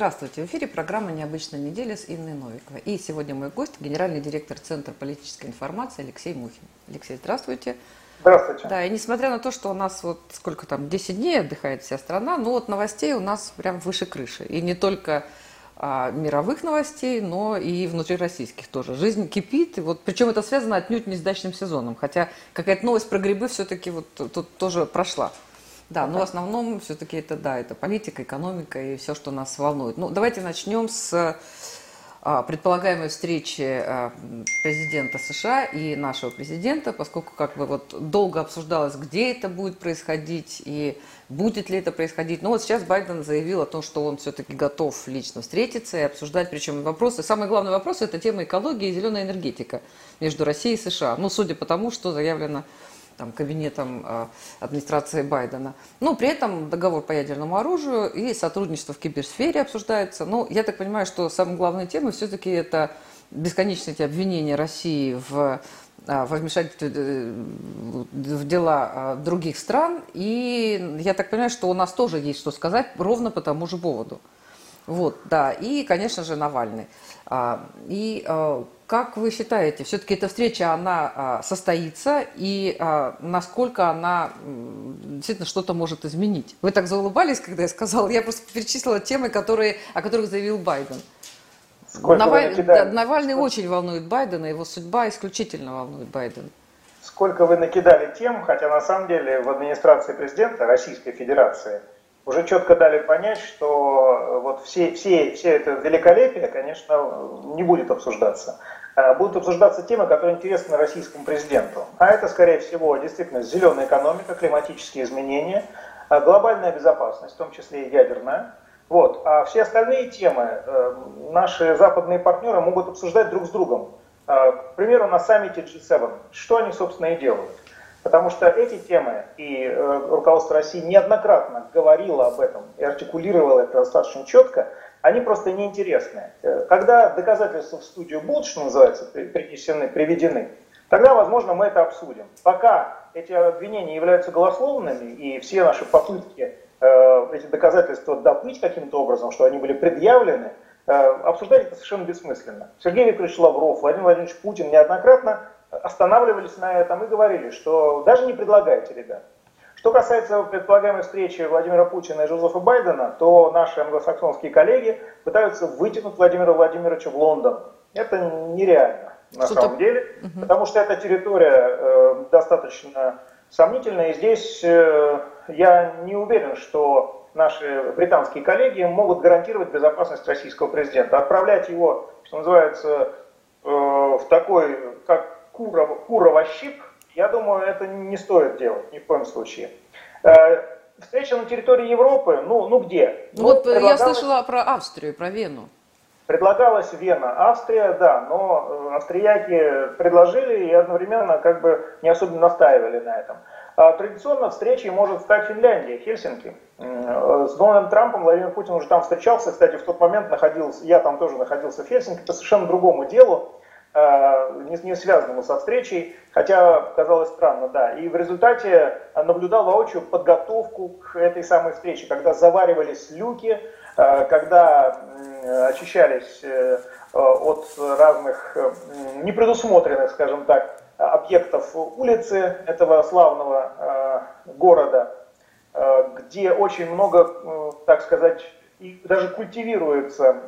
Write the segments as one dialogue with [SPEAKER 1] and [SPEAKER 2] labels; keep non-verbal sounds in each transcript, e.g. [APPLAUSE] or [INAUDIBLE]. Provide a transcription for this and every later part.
[SPEAKER 1] Здравствуйте, в эфире программа «Необычная неделя» с Инной Новиковой. И сегодня мой гость, генеральный директор Центра политической информации Алексей Мухин. Алексей, здравствуйте.
[SPEAKER 2] Здравствуйте.
[SPEAKER 1] Да, и несмотря на то, что у нас вот сколько там, 10 дней отдыхает вся страна, ну вот новостей у нас прям выше крыши. И не только а, мировых новостей, но и внутрироссийских тоже. Жизнь кипит, и вот, причем это связано отнюдь не с дачным сезоном, хотя какая-то новость про грибы все-таки вот тут тоже прошла. Да, но в основном все-таки это, да, это политика, экономика и все, что нас волнует. Ну, давайте начнем с а, предполагаемой встречи а, президента США и нашего президента, поскольку как бы вот долго обсуждалось, где это будет происходить и будет ли это происходить. Но вот сейчас Байден заявил о том, что он все-таки готов лично встретиться и обсуждать, причем вопросы. Самый главный вопрос – это тема экологии и зеленая энергетика между Россией и США. Ну, судя по тому, что заявлено там, кабинетом э, администрации Байдена. Но при этом договор по ядерному оружию и сотрудничество в киберсфере обсуждается. Но я так понимаю, что самая главная тема все-таки это бесконечные эти обвинения России в а, во вмешательстве э, в дела а, других стран. И я так понимаю, что у нас тоже есть что сказать ровно по тому же поводу. Вот, да. И, конечно же, Навальный. И как вы считаете, все-таки эта встреча, она а, состоится, и а, насколько она действительно что-то может изменить? Вы так заулыбались, когда я сказала, я просто перечислила темы, которые, о которых заявил Байден. Наваль... да, Навальный Сколько... очень волнует Байдена, его судьба исключительно волнует Байдена.
[SPEAKER 2] Сколько вы накидали тем, хотя на самом деле в администрации президента Российской Федерации уже четко дали понять, что вот все, все, все это великолепие, конечно, не будет обсуждаться. Э, будут обсуждаться темы, которые интересны российскому президенту. А это, скорее всего, действительно зеленая экономика, климатические изменения, э, глобальная безопасность, в том числе и ядерная. Вот. А все остальные темы э, наши западные партнеры могут обсуждать друг с другом. К примеру, на саммите G7. Что они, собственно, и делают. Потому что эти темы, и руководство России неоднократно говорило об этом и артикулировало это достаточно четко, они просто неинтересны. Э, когда доказательства в студию будут, что называется, принесены, приведены, тогда, возможно, мы это обсудим. Пока эти обвинения являются голословными, и все наши попытки э, эти доказательства добыть каким-то образом, что они были предъявлены, э, обсуждать это совершенно бессмысленно. Сергей Викторович Лавров, Владимир Владимирович Путин неоднократно останавливались на этом и говорили, что даже не предлагайте, ребят. Что касается предполагаемой встречи Владимира Путина и Жозефа Байдена, то наши англосаксонские коллеги пытаются вытянуть Владимира Владимировича в Лондон. Это нереально на что самом деле, угу. потому что эта территория э, достаточно сомнительная, и здесь э, я не уверен, что наши британские коллеги могут гарантировать безопасность российского президента. Отправлять его, что называется, э, в такой, как Курова, Курова-щип, я думаю, это не стоит делать ни в коем случае. Э, встреча на территории Европы, ну, ну где?
[SPEAKER 1] Ну, вот предлагалось... я слышала про Австрию, про Вену.
[SPEAKER 2] Предлагалась Вена, Австрия, да, но э, австрияки предложили и одновременно как бы не особенно настаивали на этом. А традиционно встречей может стать Финляндия, Хельсинки. С Дональдом Трампом Владимир Путин уже там встречался, кстати, в тот момент находился, я там тоже находился в Хельсинки по совершенно другому делу. Э, не, не связанному со встречей, хотя казалось странно, да. И в результате наблюдал воочию подготовку к этой самой встрече, когда заваривались люки, э, когда очищались э, от разных непредусмотренных, скажем так, объектов улицы этого славного города, где очень много, так сказать, и даже культивируется,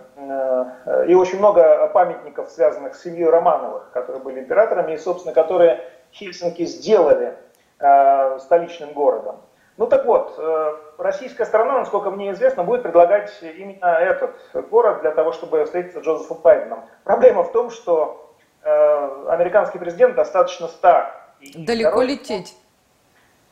[SPEAKER 2] и очень много памятников, связанных с семьей Романовых, которые были императорами, и, собственно, которые Хельсинки сделали э, столичным городом. Ну так вот, э, российская сторона, насколько мне известно, будет предлагать именно этот город для того, чтобы встретиться с Джозефом Байденом. Проблема в том, что американский президент достаточно стар.
[SPEAKER 1] Далеко здоров... лететь.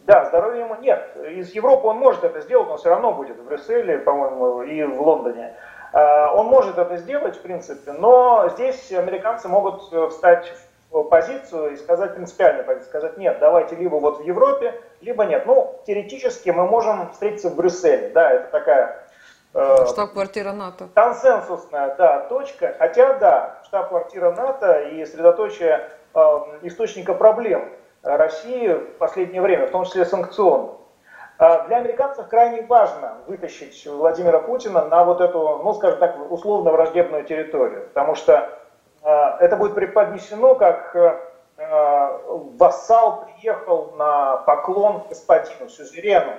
[SPEAKER 2] Да, здоровья ему нет. Из Европы он может это сделать, но все равно будет в Брюсселе, по-моему, и в Лондоне. А, он может это сделать, в принципе, но здесь американцы могут э, встать в позицию и сказать принципиальную позицию, сказать нет, давайте либо вот в Европе, либо нет. Ну, теоретически мы можем встретиться в Брюсселе, да, это такая
[SPEAKER 1] э, Штаб-квартира НАТО.
[SPEAKER 2] Консенсусная, да, точка. Хотя, да, штаб-квартира НАТО и средоточие э, источника проблем России в последнее время, в том числе санкционных. А для американцев крайне важно вытащить Владимира Путина на вот эту, ну, скажем так, условно враждебную территорию, потому что это будет преподнесено как вассал приехал на поклон господину, сюзерену.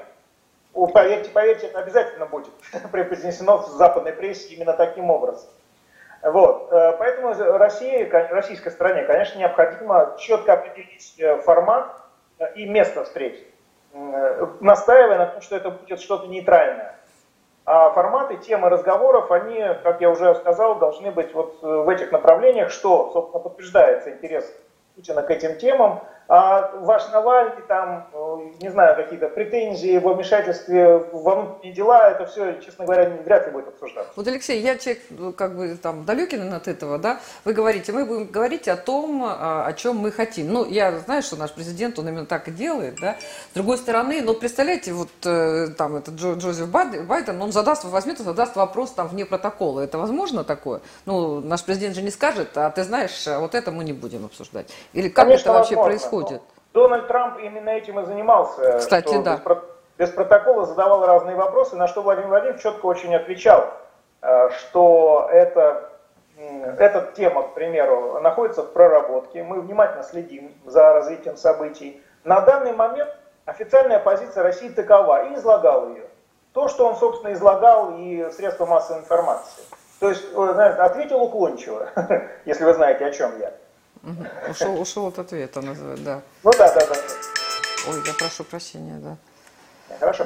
[SPEAKER 2] Поверьте, поверьте, это обязательно будет [LAUGHS] преподнесено в западной прессе именно таким образом. Вот. Э, поэтому России, российской стране, конечно, необходимо четко определить э, формат э, и место встречи, настаивая на том, что это будет что-то нейтральное. А форматы, темы разговоров, они, как я уже сказал, должны быть вот в этих направлениях, что, собственно, подтверждается интерес Путина к этим темам, а ваш Навальный, там, э, не знаю, какие-то претензии в вмешательстве во внутренние дела, это все, честно говоря, вряд ли будет обсуждаться.
[SPEAKER 1] Вот, Алексей, я человек, ну, как бы, там, далекий от этого, да, вы говорите, мы будем говорить о том, а, о чем мы хотим. Ну, я знаю, что наш президент, он именно так и делает, да. С другой стороны, ну, представляете, вот, э, там, этот Джо, Джозеф Байден, он задаст, возьмет и задаст вопрос, там, вне протокола. Это возможно такое? Ну, наш президент же не скажет, а ты знаешь, а вот это мы не будем обсуждать. Или как Конечно, это вообще возможно. происходит? Происходит.
[SPEAKER 2] Дональд Трамп именно этим и занимался.
[SPEAKER 1] Кстати, да.
[SPEAKER 2] Без, без протокола задавал разные вопросы, на что Владимир Владимирович четко очень отвечал, э, что это, эта тема, к примеру, находится в проработке, мы внимательно следим за развитием событий. На данный момент официальная позиция России такова, и излагал ее. То, что он, собственно, излагал и средства массовой информации. То есть, знаете, ответил уклончиво, [LAUGHS] если вы знаете, о чем я.
[SPEAKER 1] Угу. Ушел, ушел от ответа, да.
[SPEAKER 2] Ну да, да, да.
[SPEAKER 1] Ой, я прошу прощения, да.
[SPEAKER 2] Хорошо.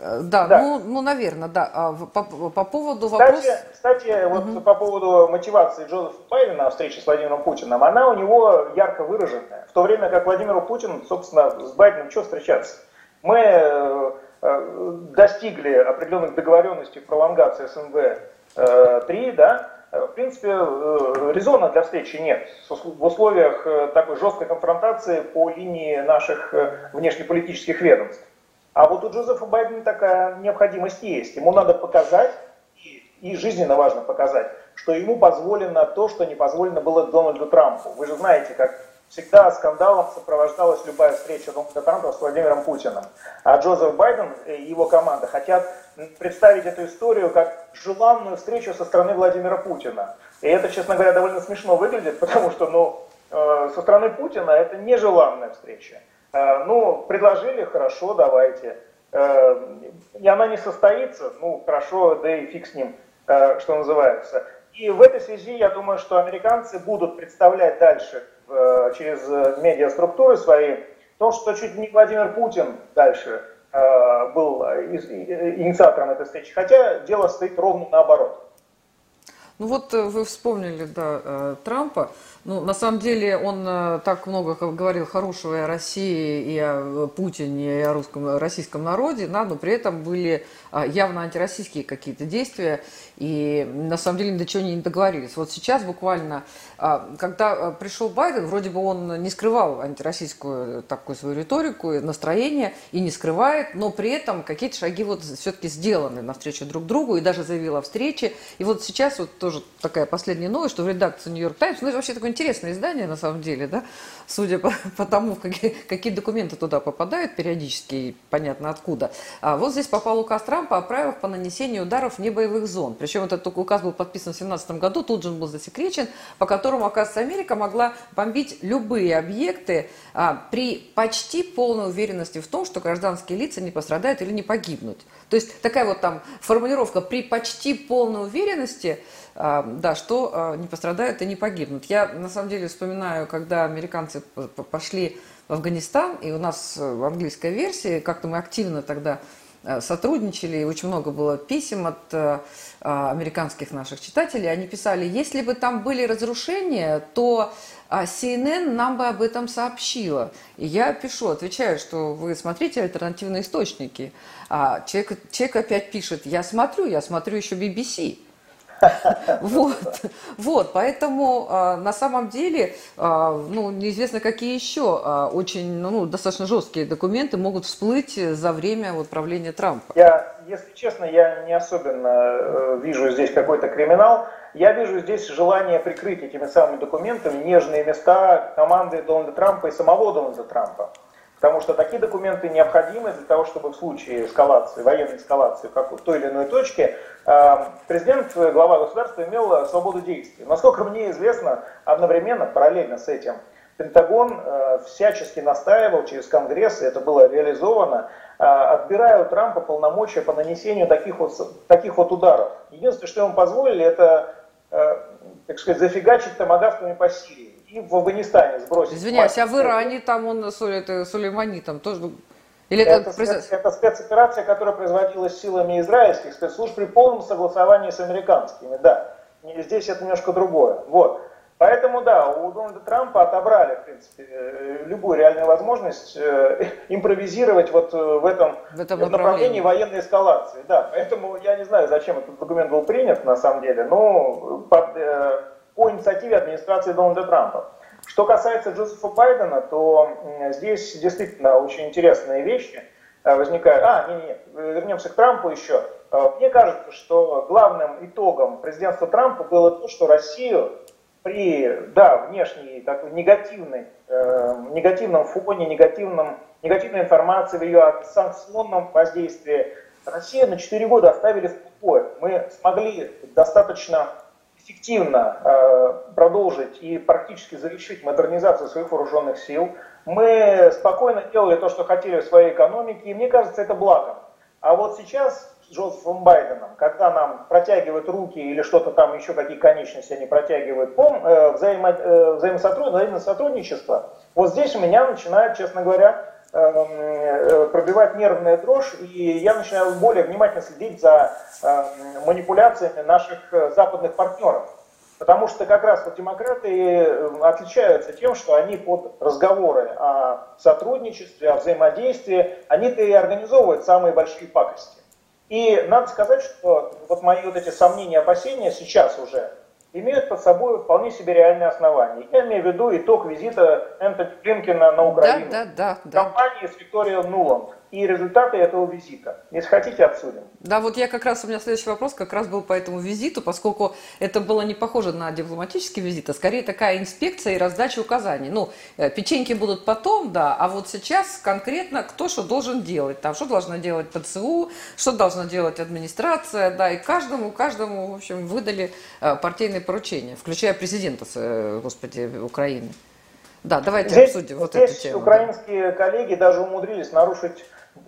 [SPEAKER 1] Э, да, да. Ну, ну, наверное, да. А по, по поводу
[SPEAKER 2] вопроса... Кстати, кстати вот угу. по поводу мотивации Джозефа Байдена на встрече с Владимиром Путиным, она у него ярко выраженная. В то время как Владимиру Путину, собственно, с Байденом что встречаться? Мы э, э достигли определенных договоренностей в пролонгации СНВ-3, э, да, в принципе, э, резона для встречи нет. В условиях э, такой жесткой конфронтации по линии наших э, внешнеполитических ведомств. А вот у Джозефа Байдена такая необходимость есть. Ему надо показать, и жизненно важно показать, что ему позволено то, что не позволено было Дональду Трампу. Вы же знаете, как всегда скандалом сопровождалась любая встреча Дональда с Владимиром Путиным. А Джозеф Байден и его команда хотят представить эту историю как желанную встречу со стороны Владимира Путина. И это, честно говоря, довольно смешно выглядит, [LAUGHS] потому что ну, э, со стороны Путина это нежеланная встреча. Э, ну, предложили, хорошо, давайте. Э, и она не состоится, ну, хорошо, да и фиг с ним, что называется. И в этой связи я думаю, что американцы будут представлять дальше через э, медиаструктуры свои, то, что чуть не Владимир Путин дальше э, был инициатором этой встречи, хотя дело стоит ровно наоборот.
[SPEAKER 1] Ну вот вы вспомнили, да, Трампа. Ну, на самом деле он так много говорил хорошего и о России, и о Путине, и о русском, российском народе, да, но при этом были явно антироссийские какие-то действия, и на самом деле ни до чего не договорились. Вот сейчас буквально а, когда э, пришел Байден, вроде бы он не скрывал антироссийскую э, такую свою риторику, настроение и не скрывает, но при этом какие-то шаги вот все-таки сделаны навстречу друг другу и даже заявил о встрече. И вот сейчас вот тоже такая последняя новость, что в редакции Нью-Йорк Таймс, ну это вообще такое интересное издание на самом деле, да, судя по, [LAUGHS] по тому, какие, какие документы туда попадают периодически, понятно откуда. А вот здесь попал указ Трампа о правилах по нанесению ударов вне боевых зон. Причем этот указ был подписан в 2017 году, тут же он был засекречен, по которому оказывается, Америка могла бомбить любые объекты а, при почти полной уверенности в том, что гражданские лица не пострадают или не погибнут. То есть такая вот там формулировка при почти полной уверенности, да, что а, не пострадают и не погибнут. Я на самом деле вспоминаю, когда американцы пошли в Афганистан, и у нас в английской версии, как-то мы активно тогда Э, сотрудничали, и очень много было писем от э, а, американских наших читателей. Они писали, если бы там были разрушения, то а, CNN нам бы об этом сообщила. И я пишу, отвечаю, что вы смотрите альтернативные источники. А человек, человек опять пишет, я смотрю, я смотрю еще BBC. Вот, вот, поэтому а, на самом деле, а, ну, неизвестно, какие еще а, очень, ну, достаточно жесткие документы могут всплыть за время вот, правления Трампа.
[SPEAKER 2] Я, если честно, я не особенно э, вижу здесь какой-то криминал. Я вижу здесь желание прикрыть этими самыми документами нежные места команды Дональда Трампа и самого Дональда Трампа. Потому что такие документы необходимы для того, чтобы в случае эскалации, военной эскалации как в той или иной точке, э, президент, глава государства имел свободу действий. Насколько мне известно, одновременно, параллельно с этим, Пентагон э, всячески настаивал через Конгресс, и это было реализовано, э, отбирая у Трампа полномочия по нанесению таких вот, таких вот ударов. Единственное, что ему позволили, это, так сказать, зафигачить томогавками по Сирии и в Афганистане сбросить.
[SPEAKER 1] Извиняюсь, а в Иране там он это, Сулеймани там тоже...
[SPEAKER 2] Или это, это, спец, это спецоперация, которая производилась силами израильских спецслужб при полном согласовании с американскими, да. Здесь это немножко другое. Вот. Поэтому, да, у Дональда Трампа отобрали, в принципе, э, любую реальную возможность э, [LAUGHS] импровизировать вот э, в этом, в этом направлении. направлении военной эскалации. Да, поэтому я не знаю, зачем этот документ был принят, на самом деле, но под, по инициативе администрации Дональда Трампа. Что касается Джозефа Байдена, то здесь действительно очень интересные вещи э, возникают. А, нет, нет, вернемся к Трампу еще. Э, мне кажется, что главным итогом президентства Трампа было то, что Россию при, да, внешней такой негативной, э, негативном фоне, негативном, негативной информации в ее санкционном воздействии, Россию на 4 года оставили в покое. Мы смогли достаточно эффективно э, продолжить и практически завершить модернизацию своих вооруженных сил. Мы спокойно делали то, что хотели в своей экономике, и мне кажется, это благо. А вот сейчас с Джозефом Байденом, когда нам протягивают руки или что-то там, еще какие конечности они протягивают, пом, э, взаимо, э, взаимосотрудничество, вот здесь у меня начинает, честно говоря, Эм, пробивать нервная дрожь, и я начинаю более внимательно следить за эм, манипуляциями наших э, западных партнеров. Потому что как раз вот демократы э, отличаются тем, что они под разговоры о сотрудничестве, о взаимодействии, они-то и организовывают самые большие пакости. И надо сказать, что вот мои вот эти сомнения, опасения сейчас уже имеют под собой вполне себе реальные основания. Я имею в виду итог визита Энтони Блинкина на Украину.
[SPEAKER 1] Да, да, да.
[SPEAKER 2] Компании с Викторией Нуланд и результаты этого визита. Если хотите, обсудим.
[SPEAKER 1] Да, вот я как раз, у меня следующий вопрос как раз был по этому визиту, поскольку это было не похоже на дипломатический визит, а скорее такая инспекция и раздача указаний. Ну, э, печеньки будут потом, да, а вот сейчас конкретно кто что должен делать. Там, что должна делать ПЦУ, что должна делать администрация, да, и каждому, каждому, в общем, выдали э, партийные поручения, включая президента, э, господи, Украины. Да, давайте
[SPEAKER 2] здесь,
[SPEAKER 1] обсудим вот
[SPEAKER 2] здесь
[SPEAKER 1] эту тему.
[SPEAKER 2] украинские коллеги даже умудрились нарушить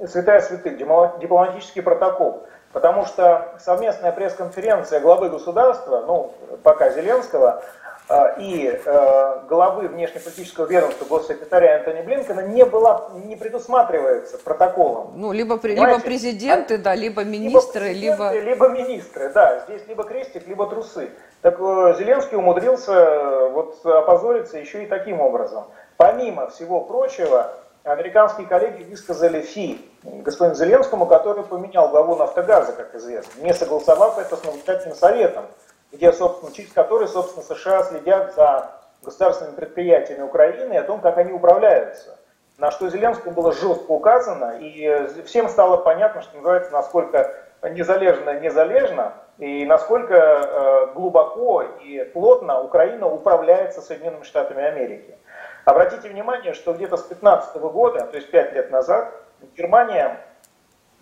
[SPEAKER 2] святая святых, дипломатический протокол. Потому что совместная пресс-конференция главы государства, ну, пока Зеленского, э, и э, главы внешнеполитического ведомства госсекретаря Антони Блинкена не была, не предусматривается протоколом.
[SPEAKER 1] Ну, либо, либо президенты, да, либо министры,
[SPEAKER 2] либо... Либо министры, да, здесь либо крестик, либо трусы. Так э, Зеленский умудрился вот опозориться еще и таким образом. Помимо всего прочего, американские коллеги высказали фи господину Зеленскому, который поменял главу «Нафтогаза», как известно, не согласовав это с наблюдательным советом, где, собственно, через который, собственно, США следят за государственными предприятиями Украины и о том, как они управляются. На что Зеленскому было жестко указано, и всем стало понятно, что называется, насколько незалежно незалежно, и насколько э, глубоко и плотно Украина управляется Соединенными Штатами Америки. Обратите внимание, что где-то с 15 года, то есть 5 лет назад, Германия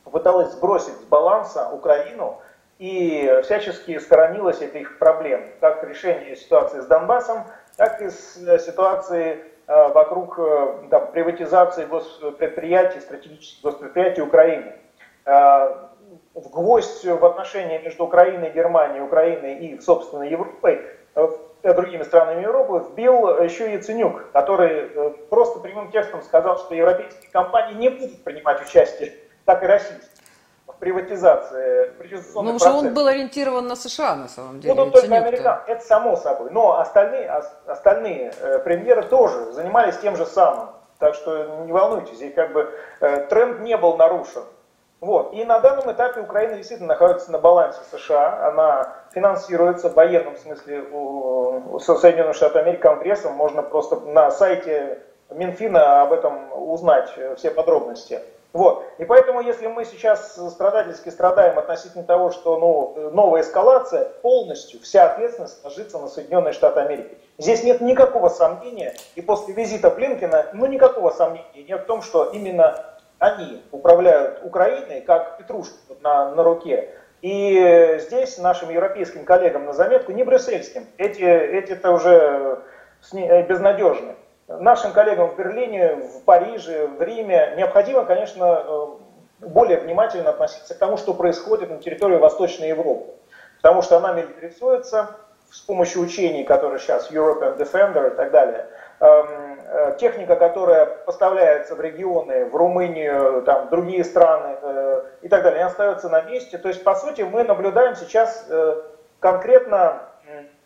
[SPEAKER 2] пыталась сбросить с баланса Украину и всячески сторонилась этих проблем, как решение ситуации с Донбассом, так и с э, ситуации э, вокруг э, там, приватизации госпредприятий, стратегических госпредприятий Украины. В гвоздь в отношении между Украиной и Германией, Украиной и, собственно, Европой другими странами Европы, вбил еще и Яценюк, который э, просто прямым текстом сказал, что европейские компании не будут принимать участие, так и российские, в приватизации,
[SPEAKER 1] Ну, что он был ориентирован на США, на самом деле.
[SPEAKER 2] Будут только американцы, это само собой. Но остальные, остальные э, премьеры тоже занимались тем же самым. Так что не волнуйтесь, здесь как бы э, тренд не был нарушен. Вот. И на данном этапе Украина действительно находится на балансе США. Она финансируется в военном смысле со Соединенных Штатов Америки Конгрессом. Можно просто на сайте Минфина об этом узнать все подробности. Вот. И поэтому, если мы сейчас страдательски страдаем относительно того, что ну, новая эскалация, полностью вся ответственность ложится на Соединенные Штаты Америки. здесь нет никакого сомнения, и после визита Блинкина, ну никакого сомнения нет в том, что именно они управляют Украиной, как петрушка на, на руке. И здесь нашим европейским коллегам на заметку, не брюссельским, эти, эти-то уже безнадежны. Нашим коллегам в Берлине, в Париже, в Риме необходимо, конечно, э, более внимательно относиться к тому, что происходит на территории Восточной Европы. Потому что она милитаризуется с помощью учений, которые сейчас European Defender и так далее. Э, техника, которая поставляется в регионы, в Румынию, там, в другие страны э, и так далее, она остается на месте. То есть, по сути, мы наблюдаем сейчас конкретно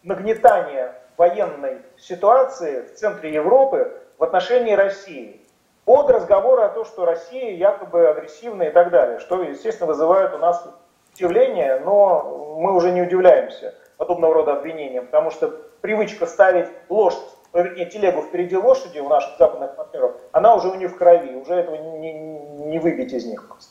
[SPEAKER 2] нагнетание военной ситуации в центре Европы в отношении России под разговоры о том, что Россия якобы агрессивная и так далее, что, естественно, вызывает у нас удивление, но мы уже не удивляемся подобного рода обвинениям, потому что привычка ставить лошадь, ну, вернее, телегу впереди лошади у наших западных партнеров, она уже у них в крови, уже этого не, не, выбить из них просто.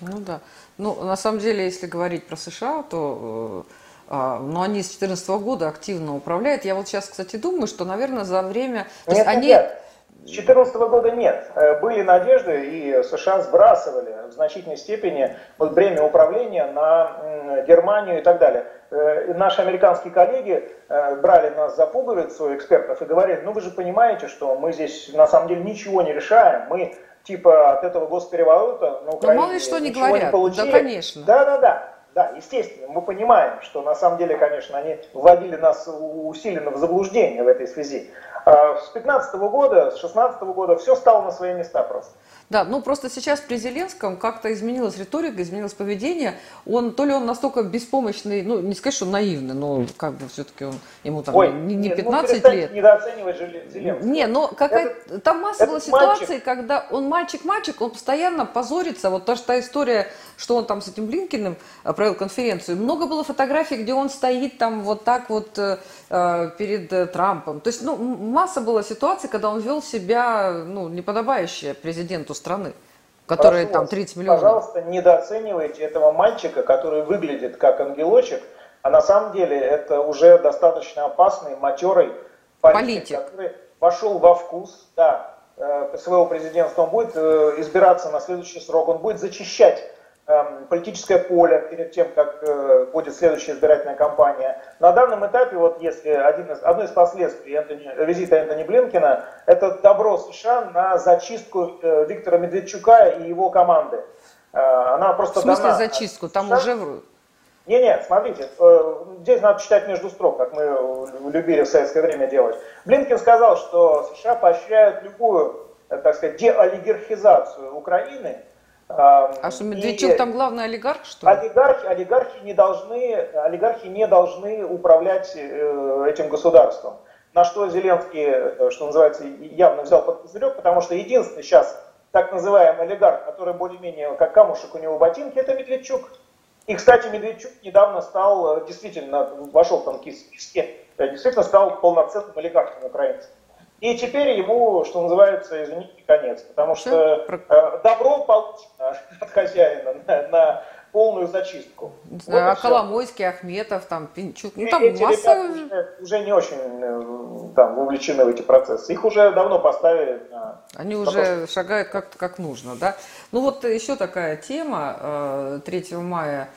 [SPEAKER 1] Ну да. Ну, на самом деле, если говорить про США, то э, а, но они с 2014 года активно управляют. Я вот сейчас, кстати, думаю, что, наверное, за время...
[SPEAKER 2] То нет, есть они... нет. С 2014 года нет. Э, были надежды, и США сбрасывали в значительной степени вот бремя управления на Германию и так далее. Э, наши американские коллеги э, брали нас за пуговицу, экспертов, и говорили, ну вы же понимаете, что мы здесь на самом деле ничего не решаем, мы типа от этого госпереворота на Украине
[SPEAKER 1] ну, мало ли что не говорят. не получили. Да, конечно.
[SPEAKER 2] Да, да, да. Да, естественно, мы понимаем, что на самом деле, конечно, они вводили нас усиленно в заблуждение в этой связи. А с 15 года, с 16 года все стало на свои места просто.
[SPEAKER 1] Да, ну просто сейчас при Зеленском как-то изменилась риторика, изменилось поведение. Он то ли он настолько беспомощный, ну не сказать, что наивный, но как бы все-таки он ему там Ой, не, не 15 ну, лет.
[SPEAKER 2] недооценивать Зеленского.
[SPEAKER 1] Не, но какая там масса была ситуаций, когда он мальчик-мальчик, он постоянно позорится. Вот та, та история, что он там с этим Блинкиным э, провел конференцию. Много было фотографий, где он стоит там вот так вот э перед э, Трампом. То есть, ну, масса была ситуаций, когда он вел себя, ну, неподобающе президенту страны, которые там 30 миллионов.
[SPEAKER 2] Пожалуйста, недооценивайте этого мальчика, который выглядит как ангелочек, а на самом деле это уже достаточно опасный, матерый политик, политик. который вошел во вкус, да, э, своего президентства, он будет э, избираться на следующий срок, он будет зачищать политическое поле перед тем, как э, будет следующая избирательная кампания. На данном этапе, вот если один из, одно из последствий Энтони, визита Энтони Блинкина, это добро США на зачистку э, Виктора Медведчука и его команды.
[SPEAKER 1] Э, она просто В смысле дана зачистку? Там США... уже...
[SPEAKER 2] Не, нет, смотрите, здесь надо читать между строк, как мы любили в советское время делать. Блинкин сказал, что США поощряют любую, так сказать, деолигархизацию Украины,
[SPEAKER 1] а что, Медведчук и там главный олигарх, что ли?
[SPEAKER 2] Олигархи, олигархи, не должны, олигархи не должны управлять э, этим государством. На что Зеленский, э, что называется, явно взял под козырек, потому что единственный сейчас так называемый олигарх, который более-менее как камушек у него в ботинке, это Медведчук. И, кстати, Медведчук недавно стал, э, действительно, вошел в танки списки, действительно стал полноценным олигархом украинцем. И теперь ему, что называется, извините, конец. Потому что э, добро получено [LAUGHS] от хозяина на, на полную зачистку.
[SPEAKER 1] Не знаю, вот а Коломойский, Ахметов, там, Пинчук, ну там эти масса...
[SPEAKER 2] Уже, уже не очень э, там, вовлечены в эти процессы. Их уже давно поставили на...
[SPEAKER 1] Они уже шагают как, как нужно, да? Ну вот еще такая тема. 3 э, мая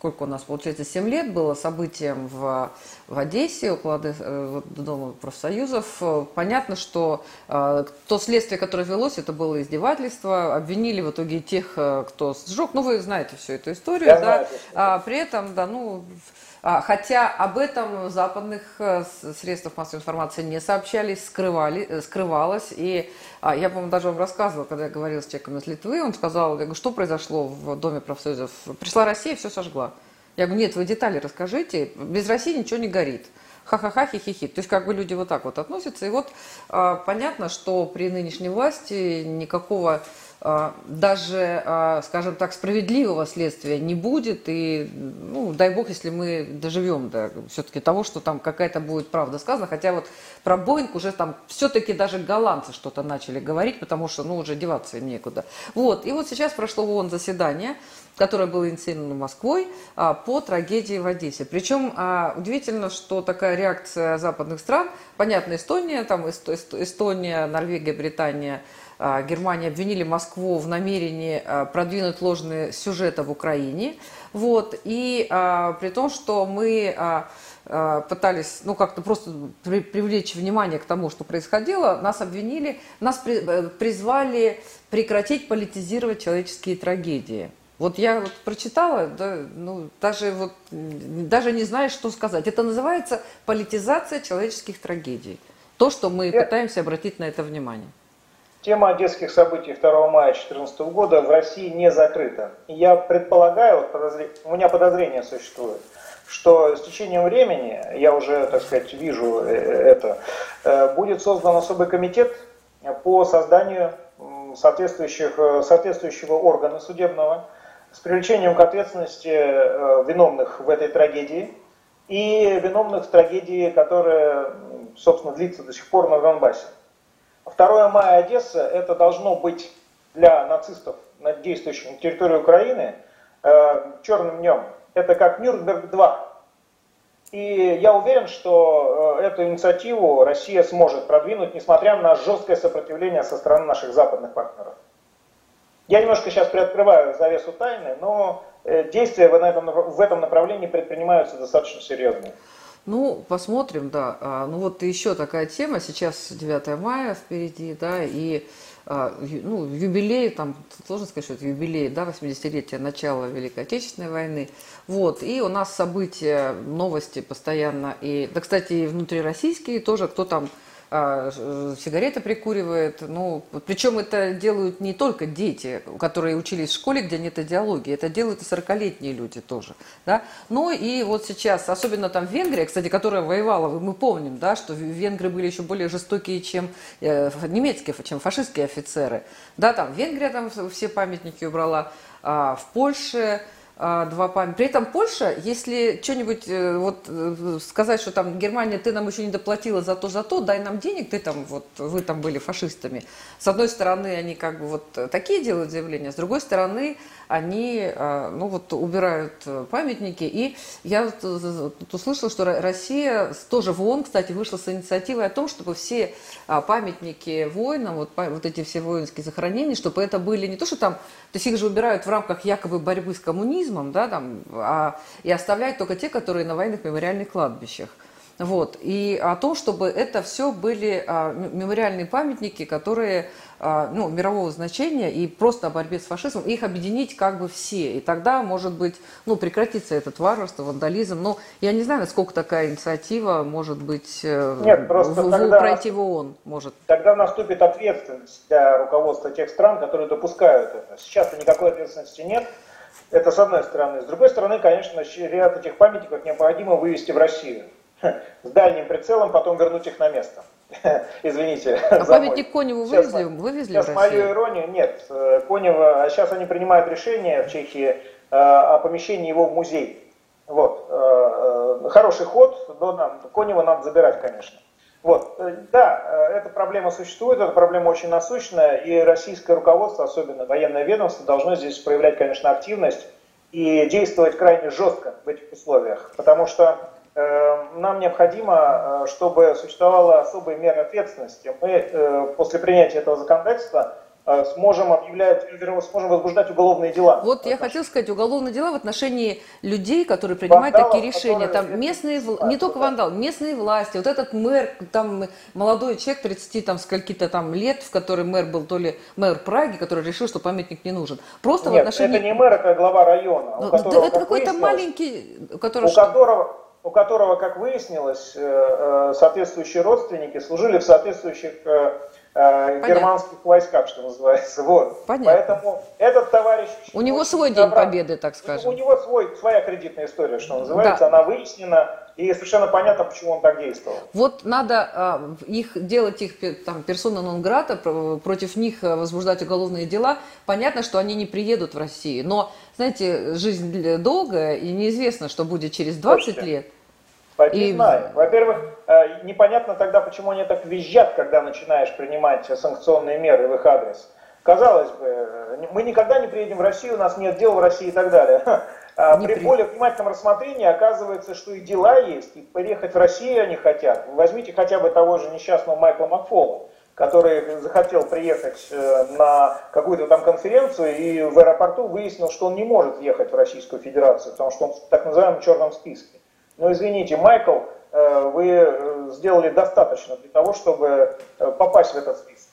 [SPEAKER 1] сколько у нас, получается, 7 лет было событием в, в Одессе, около э, Дома профсоюзов. Понятно, что э, то следствие, которое велось, это было издевательство. Обвинили в итоге тех, э, кто сжег. Ну, вы знаете всю эту историю, Я да. Знаю, а, при этом, да, ну, хотя об этом западных э, средствах массовой информации не сообщались, скрывали, э, скрывалось. И а, я, по-моему, даже вам рассказывала, когда я говорила с человеком из Литвы, он сказал, я говорю, что произошло в Доме профсоюзов? Пришла Россия, все сожгла. Я говорю, нет, вы детали расскажите, без России ничего не горит. Ха-ха-ха, хи-хи-хи. То есть как бы люди вот так вот относятся. И вот а, понятно, что при нынешней власти никакого а, даже, а, скажем так, справедливого следствия не будет. И, ну, дай бог, если мы доживем до все-таки того, что там какая-то будет правда сказана. Хотя вот про Боинг уже там все-таки даже голландцы что-то начали говорить, потому что, ну, уже деваться некуда. Вот, и вот сейчас прошло ООН заседание, которое было инициировано Москвой а, по трагедии в Одессе. Причем а, удивительно, что такая реакция западных стран, понятно, Эстония, там Эстония, Норвегия, Британия, а, Германия обвинили Москву в намерении продвинуть ложные сюжеты в Украине. Вот, и при том, что мы пытались, ну, как-то просто при, привлечь внимание к тому, что происходило, нас обвинили, нас при, э, призвали прекратить политизировать человеческие трагедии. Вот я вот прочитала, да, ну, даже, вот, даже не знаю, что сказать. Это называется политизация человеческих трагедий. То, что мы пытаемся обратить на это внимание.
[SPEAKER 2] Тема одесских событий 2 мая 2014 года в России не закрыта. Я предполагаю, у меня подозрение существует, что с течением времени, я уже, так сказать, вижу э, это, э, будет создан особый комитет по созданию соответствующих, э, соответствующего органа судебного, с привлечением к ответственности виновных в этой трагедии и виновных в трагедии, которая, собственно, длится до сих пор на Донбассе. 2 мая Одесса это должно быть для нацистов, действующих на территории Украины, э, черным днем. Это как Нюрнберг-2. И я уверен, что э, эту инициативу Россия сможет продвинуть, несмотря на жесткое сопротивление со стороны наших западных партнеров. Я немножко сейчас приоткрываю завесу тайны, но э, действия в этом, направлении предпринимаются достаточно серьезные.
[SPEAKER 1] Ну, посмотрим, да. А, ну вот еще такая тема, сейчас 9 мая впереди, да, и а, ну, юбилей, там, сложно сказать, что это юбилей, да, 80-летия начала Великой Отечественной войны. Вот, и у нас события, новости постоянно, и, да, кстати, и внутрироссийские тоже, кто там сигареты прикуривает. Ну, причем это делают не только дети, которые учились в школе, где нет идеологии, это делают и 40-летние люди тоже. Да? Ну и вот сейчас, особенно там Венгрия, кстати, которая воевала, мы помним, да, что венгры были еще более жестокие, чем э, немецкие, чем фашистские офицеры. Да, там Венгрия там все памятники убрала, а в Польше а, два памятника. При этом Польша, если что-нибудь э, вот э, сказать, что там Германия, ты нам еще не доплатила за то, за то, дай нам денег, ты там вот, вы там были фашистами. С одной стороны, они как бы вот такие делают заявления, с другой стороны, они, а, ну вот, убирают памятники. И я тут услышала, что Россия тоже в ООН, кстати, вышла с инициативой о том, чтобы все а, памятники воинам, вот, вот эти все воинские захоронения, чтобы это были не то, что там, то есть их же убирают в рамках якобы борьбы с коммунизмом, да, там, а, и оставляют только те, которые на военных мемориальных кладбищах. Вот. И о том, чтобы это все были а, мемориальные памятники, которые ну, мирового значения и просто о борьбе с фашизмом, их объединить как бы все. И тогда, может быть, ну, прекратится этот варварство, вандализм. Но я не знаю, насколько такая инициатива может быть э,
[SPEAKER 2] Нет, просто в, тогда,
[SPEAKER 1] пройти в ООН. Может.
[SPEAKER 2] Тогда наступит ответственность для руководства тех стран, которые допускают это. Сейчас-то никакой ответственности нет. Это с одной стороны. С другой стороны, конечно, ряд этих памятников необходимо вывести в Россию [LAUGHS] с дальним прицелом, потом вернуть их на место. [LAUGHS] Извините.
[SPEAKER 1] А памятник Коневу вывезли, вывезли
[SPEAKER 2] Сейчас мою иронию, нет. Э, Конева, сейчас они принимают решение в Чехии э, о помещении его в музей. Вот. Э, хороший ход, но нам, Конева надо забирать, конечно. Вот, да, эта проблема существует, эта проблема очень насущная, и российское руководство, особенно военное ведомство, должно здесь проявлять, конечно, активность и действовать крайне жестко в этих условиях, потому что нам необходимо, э, чтобы существовала особая мера ответственности. Мы э, после принятия этого законодательства сможем объявлять, сможем возбуждать уголовные дела.
[SPEAKER 1] Вот я хотел сказать, уголовные дела в отношении людей, которые принимают Вандалов, такие решения. Там местные, не только вандал, местные власти. Вот этот мэр, там молодой человек 30 там скольки-то там лет, в который мэр был то ли мэр Праги, который решил, что памятник не нужен. Просто
[SPEAKER 2] Нет,
[SPEAKER 1] в отношении...
[SPEAKER 2] это не мэр, это глава района.
[SPEAKER 1] Ну, которого, это какой-то маленький,
[SPEAKER 2] который... У которого у которого, как выяснилось, э, э, соответствующие родственники служили в соответствующих э, Понятно. германских войсках, что называется. [LAUGHS] Вот.
[SPEAKER 1] Понятно.
[SPEAKER 2] Поэтому этот товарищ...
[SPEAKER 1] У него свой день победы, так скажем.
[SPEAKER 2] У него свой, своя кредитная история, что называется. Да. Она выяснена, и совершенно понятно, почему он так действовал.
[SPEAKER 1] Вот надо э, их делать их там персона нон грата, против них возбуждать уголовные дела. Понятно, что они не приедут в Россию, но, знаете, жизнь долгая, и неизвестно, что будет через 20 Точно. лет.
[SPEAKER 2] Не и... знаю. Во-первых, непонятно тогда, почему они так визжат, когда начинаешь принимать санкционные меры в их адрес. Казалось бы, мы никогда не приедем в Россию, у нас нет дел в России и так далее. [LAUGHS] А при более внимательном рассмотрении оказывается, что и дела есть, и приехать в Россию они хотят. Возьмите хотя бы того же несчастного Майкла Макфола, который захотел приехать э, на какую-то там конференцию и в аэропорту выяснил, что он не может ехать в Российскую Федерацию, потому что он в так называемом черном списке. Но извините, Майкл, э, вы э, сделали достаточно для того, чтобы попасть в этот список.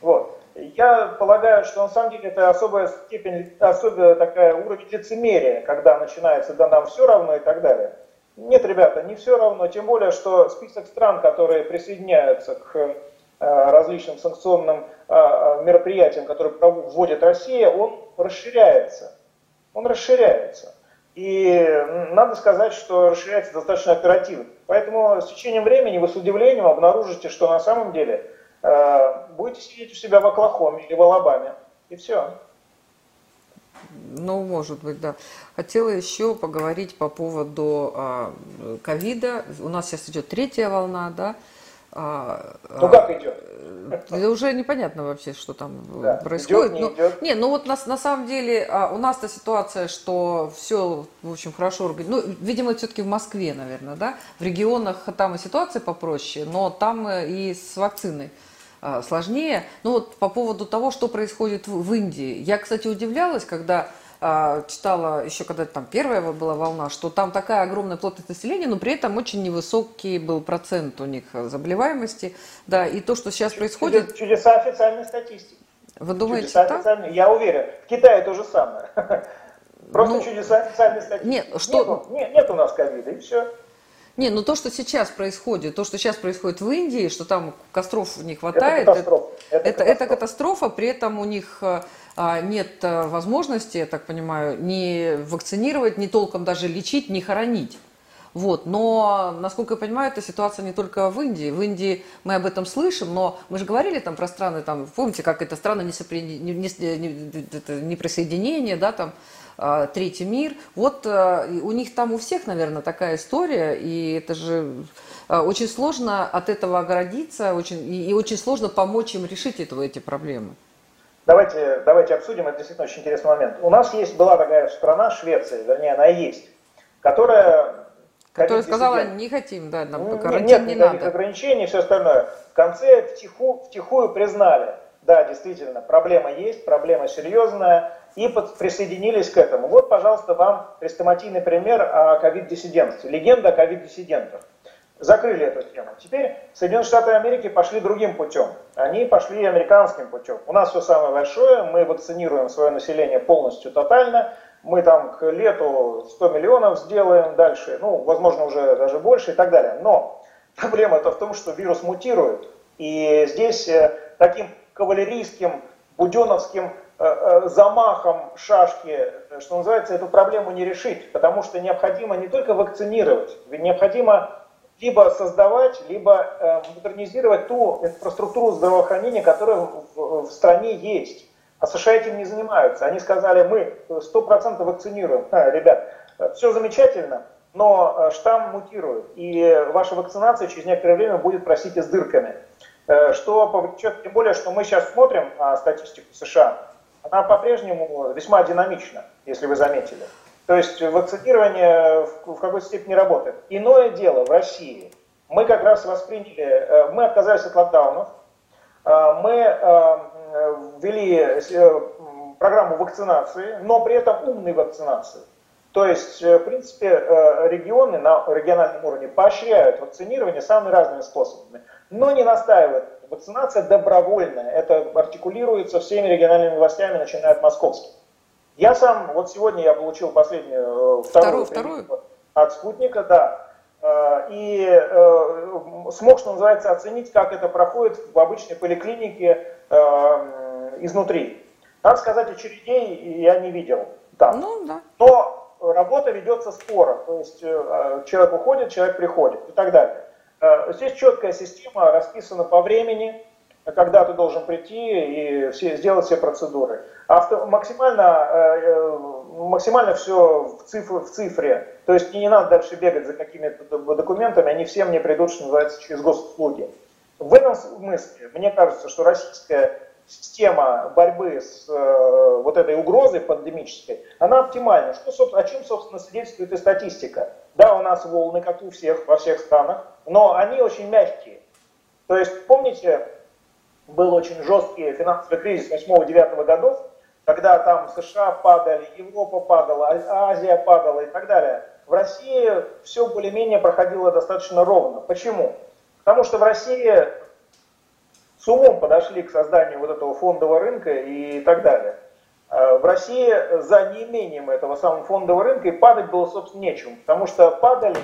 [SPEAKER 2] Вот. Я полагаю, что на самом деле это особая степень, особая такая уровень лицемерия, когда начинается «да нам все равно» и так далее. Нет, ребята, не все равно, тем более, что список стран, которые присоединяются к э, различным санкционным э, э, мероприятиям, которые вводит Россия, он расширяется. Он расширяется. И надо сказать, что расширяется достаточно оперативно. Поэтому с течением времени вы с удивлением обнаружите, что на самом деле будете сидеть у себя в Оклахоме или в Алабаме, и все.
[SPEAKER 1] Ну, может быть, да. Хотела еще поговорить по поводу а, ковида. У нас сейчас идет третья волна, да.
[SPEAKER 2] А, ну как идет?
[SPEAKER 1] Уже непонятно вообще, что там да. происходит. Идет, не, ну, идет. не, ну вот на, на самом деле а, у нас-то ситуация, что все, в общем, хорошо организовано. Ну, видимо, все-таки в Москве, наверное, да. В регионах там и ситуация попроще, но там и с вакциной а, сложнее. Ну вот по поводу того, что происходит в, Индии. Я, кстати, удивлялась, когда читала еще, когда там первая была волна, что там такая огромная плотность населения, но при этом очень невысокий был процент у них заболеваемости. Да, и то, что сейчас происходит...
[SPEAKER 2] Чудеса официальной статистики.
[SPEAKER 1] Вы думаете, чудеса так?
[SPEAKER 2] Официальной... Я уверен. В Китае то же самое. [LAUGHS] Просто ну, чудеса официальной статистики.
[SPEAKER 1] Нет, что...
[SPEAKER 2] нет, нет у нас ковида, и все.
[SPEAKER 1] Не, ну то, что сейчас происходит, то, что сейчас происходит в Индии, что там костров не хватает, это катастрофа. Это, это, катастрофа. это катастрофа, при этом у них э, а, нет э, возможности, я так понимаю, ни вакцинировать, ни толком даже лечить, ни хоронить. Вот. Но, насколько я понимаю, эта ситуация не только в Индии. В Индии мы об этом слышим, но мы же говорили там про страны, там, помните, как это страны не, не, не, не присоединения, да, там, а, третий мир. Вот а, у них там у всех, наверное, такая история, и это же а, очень сложно от этого оградиться, очень, и, и очень сложно помочь им решить этого, эти проблемы.
[SPEAKER 2] Давайте, давайте обсудим, это действительно очень интересный момент. У нас есть, была такая страна, Швеция, вернее, она есть, которая...
[SPEAKER 1] Которая сказала, не хотим, да, нам
[SPEAKER 2] карантин нет, не надо. ограничений и все остальное. В конце втиху, втихую признали, да, действительно, проблема есть, проблема серьезная, и присоединились к этому. Вот, пожалуйста, вам хрестоматийный пример о ковид-диссидентстве, легенда о ковид-диссидентах. Закрыли эту тему. Теперь Соединенные Штаты Америки пошли другим путем. Они пошли американским путем. У нас все самое большое, мы вакцинируем свое население полностью, тотально. Мы там к лету 100 миллионов сделаем дальше, ну, возможно, уже даже больше и так далее. Но проблема-то в том, что вирус мутирует. И здесь э, таким кавалерийским, буденовским Э, э, замахом шашки, что называется, эту проблему не решить, потому что необходимо не только вакцинировать, ведь необходимо либо создавать, либо э, модернизировать ту инфраструктуру здравоохранения, которая в, в стране есть. А США этим не занимаются. Они сказали, мы 100% вакцинируем. А, ребят, все замечательно, но штамм мутирует, и ваша вакцинация через некоторое время будет, простите, с дырками. Что повлечет, тем более, что мы сейчас смотрим а, статистику США, она по-прежнему весьма динамична, если вы заметили. То есть вакцинирование в какой-то степени работает. Иное дело в России. Мы как раз восприняли, э, мы отказались от локдаунов, э, мы э, ввели программу вакцинации, но при этом умной вакцинации. То есть, в принципе, регионы на региональном уровне поощряют вакцинирование самыми разными способами, но не настаивают Вакцинация добровольная, это артикулируется всеми региональными властями, начиная от московских. Я сам, вот сегодня я получил последнюю,
[SPEAKER 1] э, вторую, вторую, вторую?
[SPEAKER 2] от спутника, да, э, и э, смог, что называется, оценить, как это проходит в обычной поликлинике изнутри. Надо сказать, очередей я не видел там. Ну, да. Но работа ведется спора, то есть человек уходит, человек приходит и так далее. Здесь четкая система расписана по времени, когда ты должен прийти и все, сделать все процедуры. Авто, максимально, э, э, максимально все в, цифр, в цифре. То есть не надо дальше бегать за какими-то документами, они все мне придут, что называется, через госуслуги. В этом смысле, мне кажется, что российская система борьбы с э, вот этой угрозой пандемической, она оптимальна. Что, о чем, собственно, свидетельствует и статистика? Да, у нас волны, как у всех, во всех странах, но они очень мягкие. То есть, помните, был очень жесткий финансовый кризис 8-9 годов, когда там США падали, Европа падала, а Азия падала и так далее. В России все более-менее проходило достаточно ровно. Почему? Потому что в России с умом подошли к созданию вот этого фондового рынка и так далее. А в России за неимением этого самого фондового рынка и падать было, собственно, нечем, потому что падали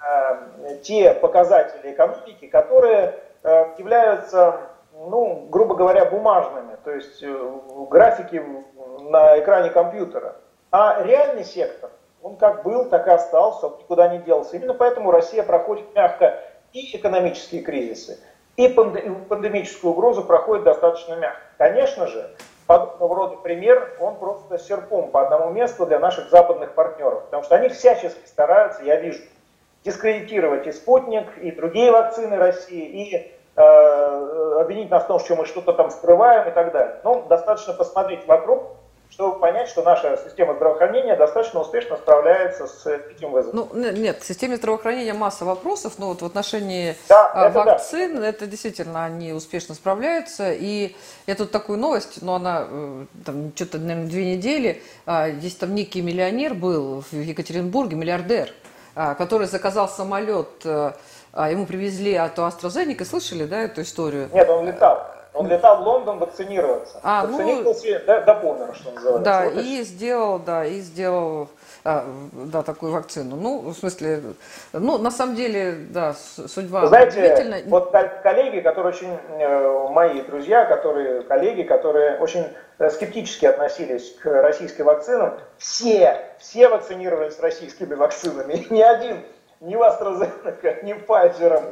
[SPEAKER 2] э, те показатели экономики, которые э, являются, ну, грубо говоря, бумажными, то есть э, графики на экране компьютера. А реальный сектор, он как был, так и остался, никуда не делся. Именно поэтому Россия проходит мягко и экономические кризисы, и пандемическую угрозу проходит достаточно мягко. Конечно же, подобного рода пример, он просто серпом по одному месту для наших западных партнеров, потому что они всячески стараются, я вижу, дискредитировать и «Спутник», и другие вакцины России, и э, обвинить нас в том, что мы что-то там скрываем и так далее. Но достаточно посмотреть вокруг, чтобы понять, что наша система здравоохранения достаточно успешно справляется с этим вызовом.
[SPEAKER 1] Ну, нет, в системе здравоохранения масса вопросов, но вот в отношении да, а, это вакцин, да. это действительно они успешно справляются. И я тут такую новость, но она э, там что-то, наверное, две недели. Здесь там некий миллионер был в Екатеринбурге, миллиардер, а, который заказал самолет, э, а, ему привезли от AstraZeneca, слышали, да, эту историю?
[SPEAKER 2] Нет, он летал. Он летал в Лондон вакцинироваться. А, Вакцинировался ну, до, до помера, что называется.
[SPEAKER 1] Да, вот и сделал, да, и сделал а, да, такую вакцину. Ну, в смысле, ну, на самом деле, да, судьба
[SPEAKER 2] Знаете, вот коллеги, которые очень, э, мои друзья, которые, коллеги, которые очень э, скептически относились к российским вакцинам, все, все вакцинировались российскими вакцинами, [LAUGHS] ни один ни AstraZeneca, ни Pfizer,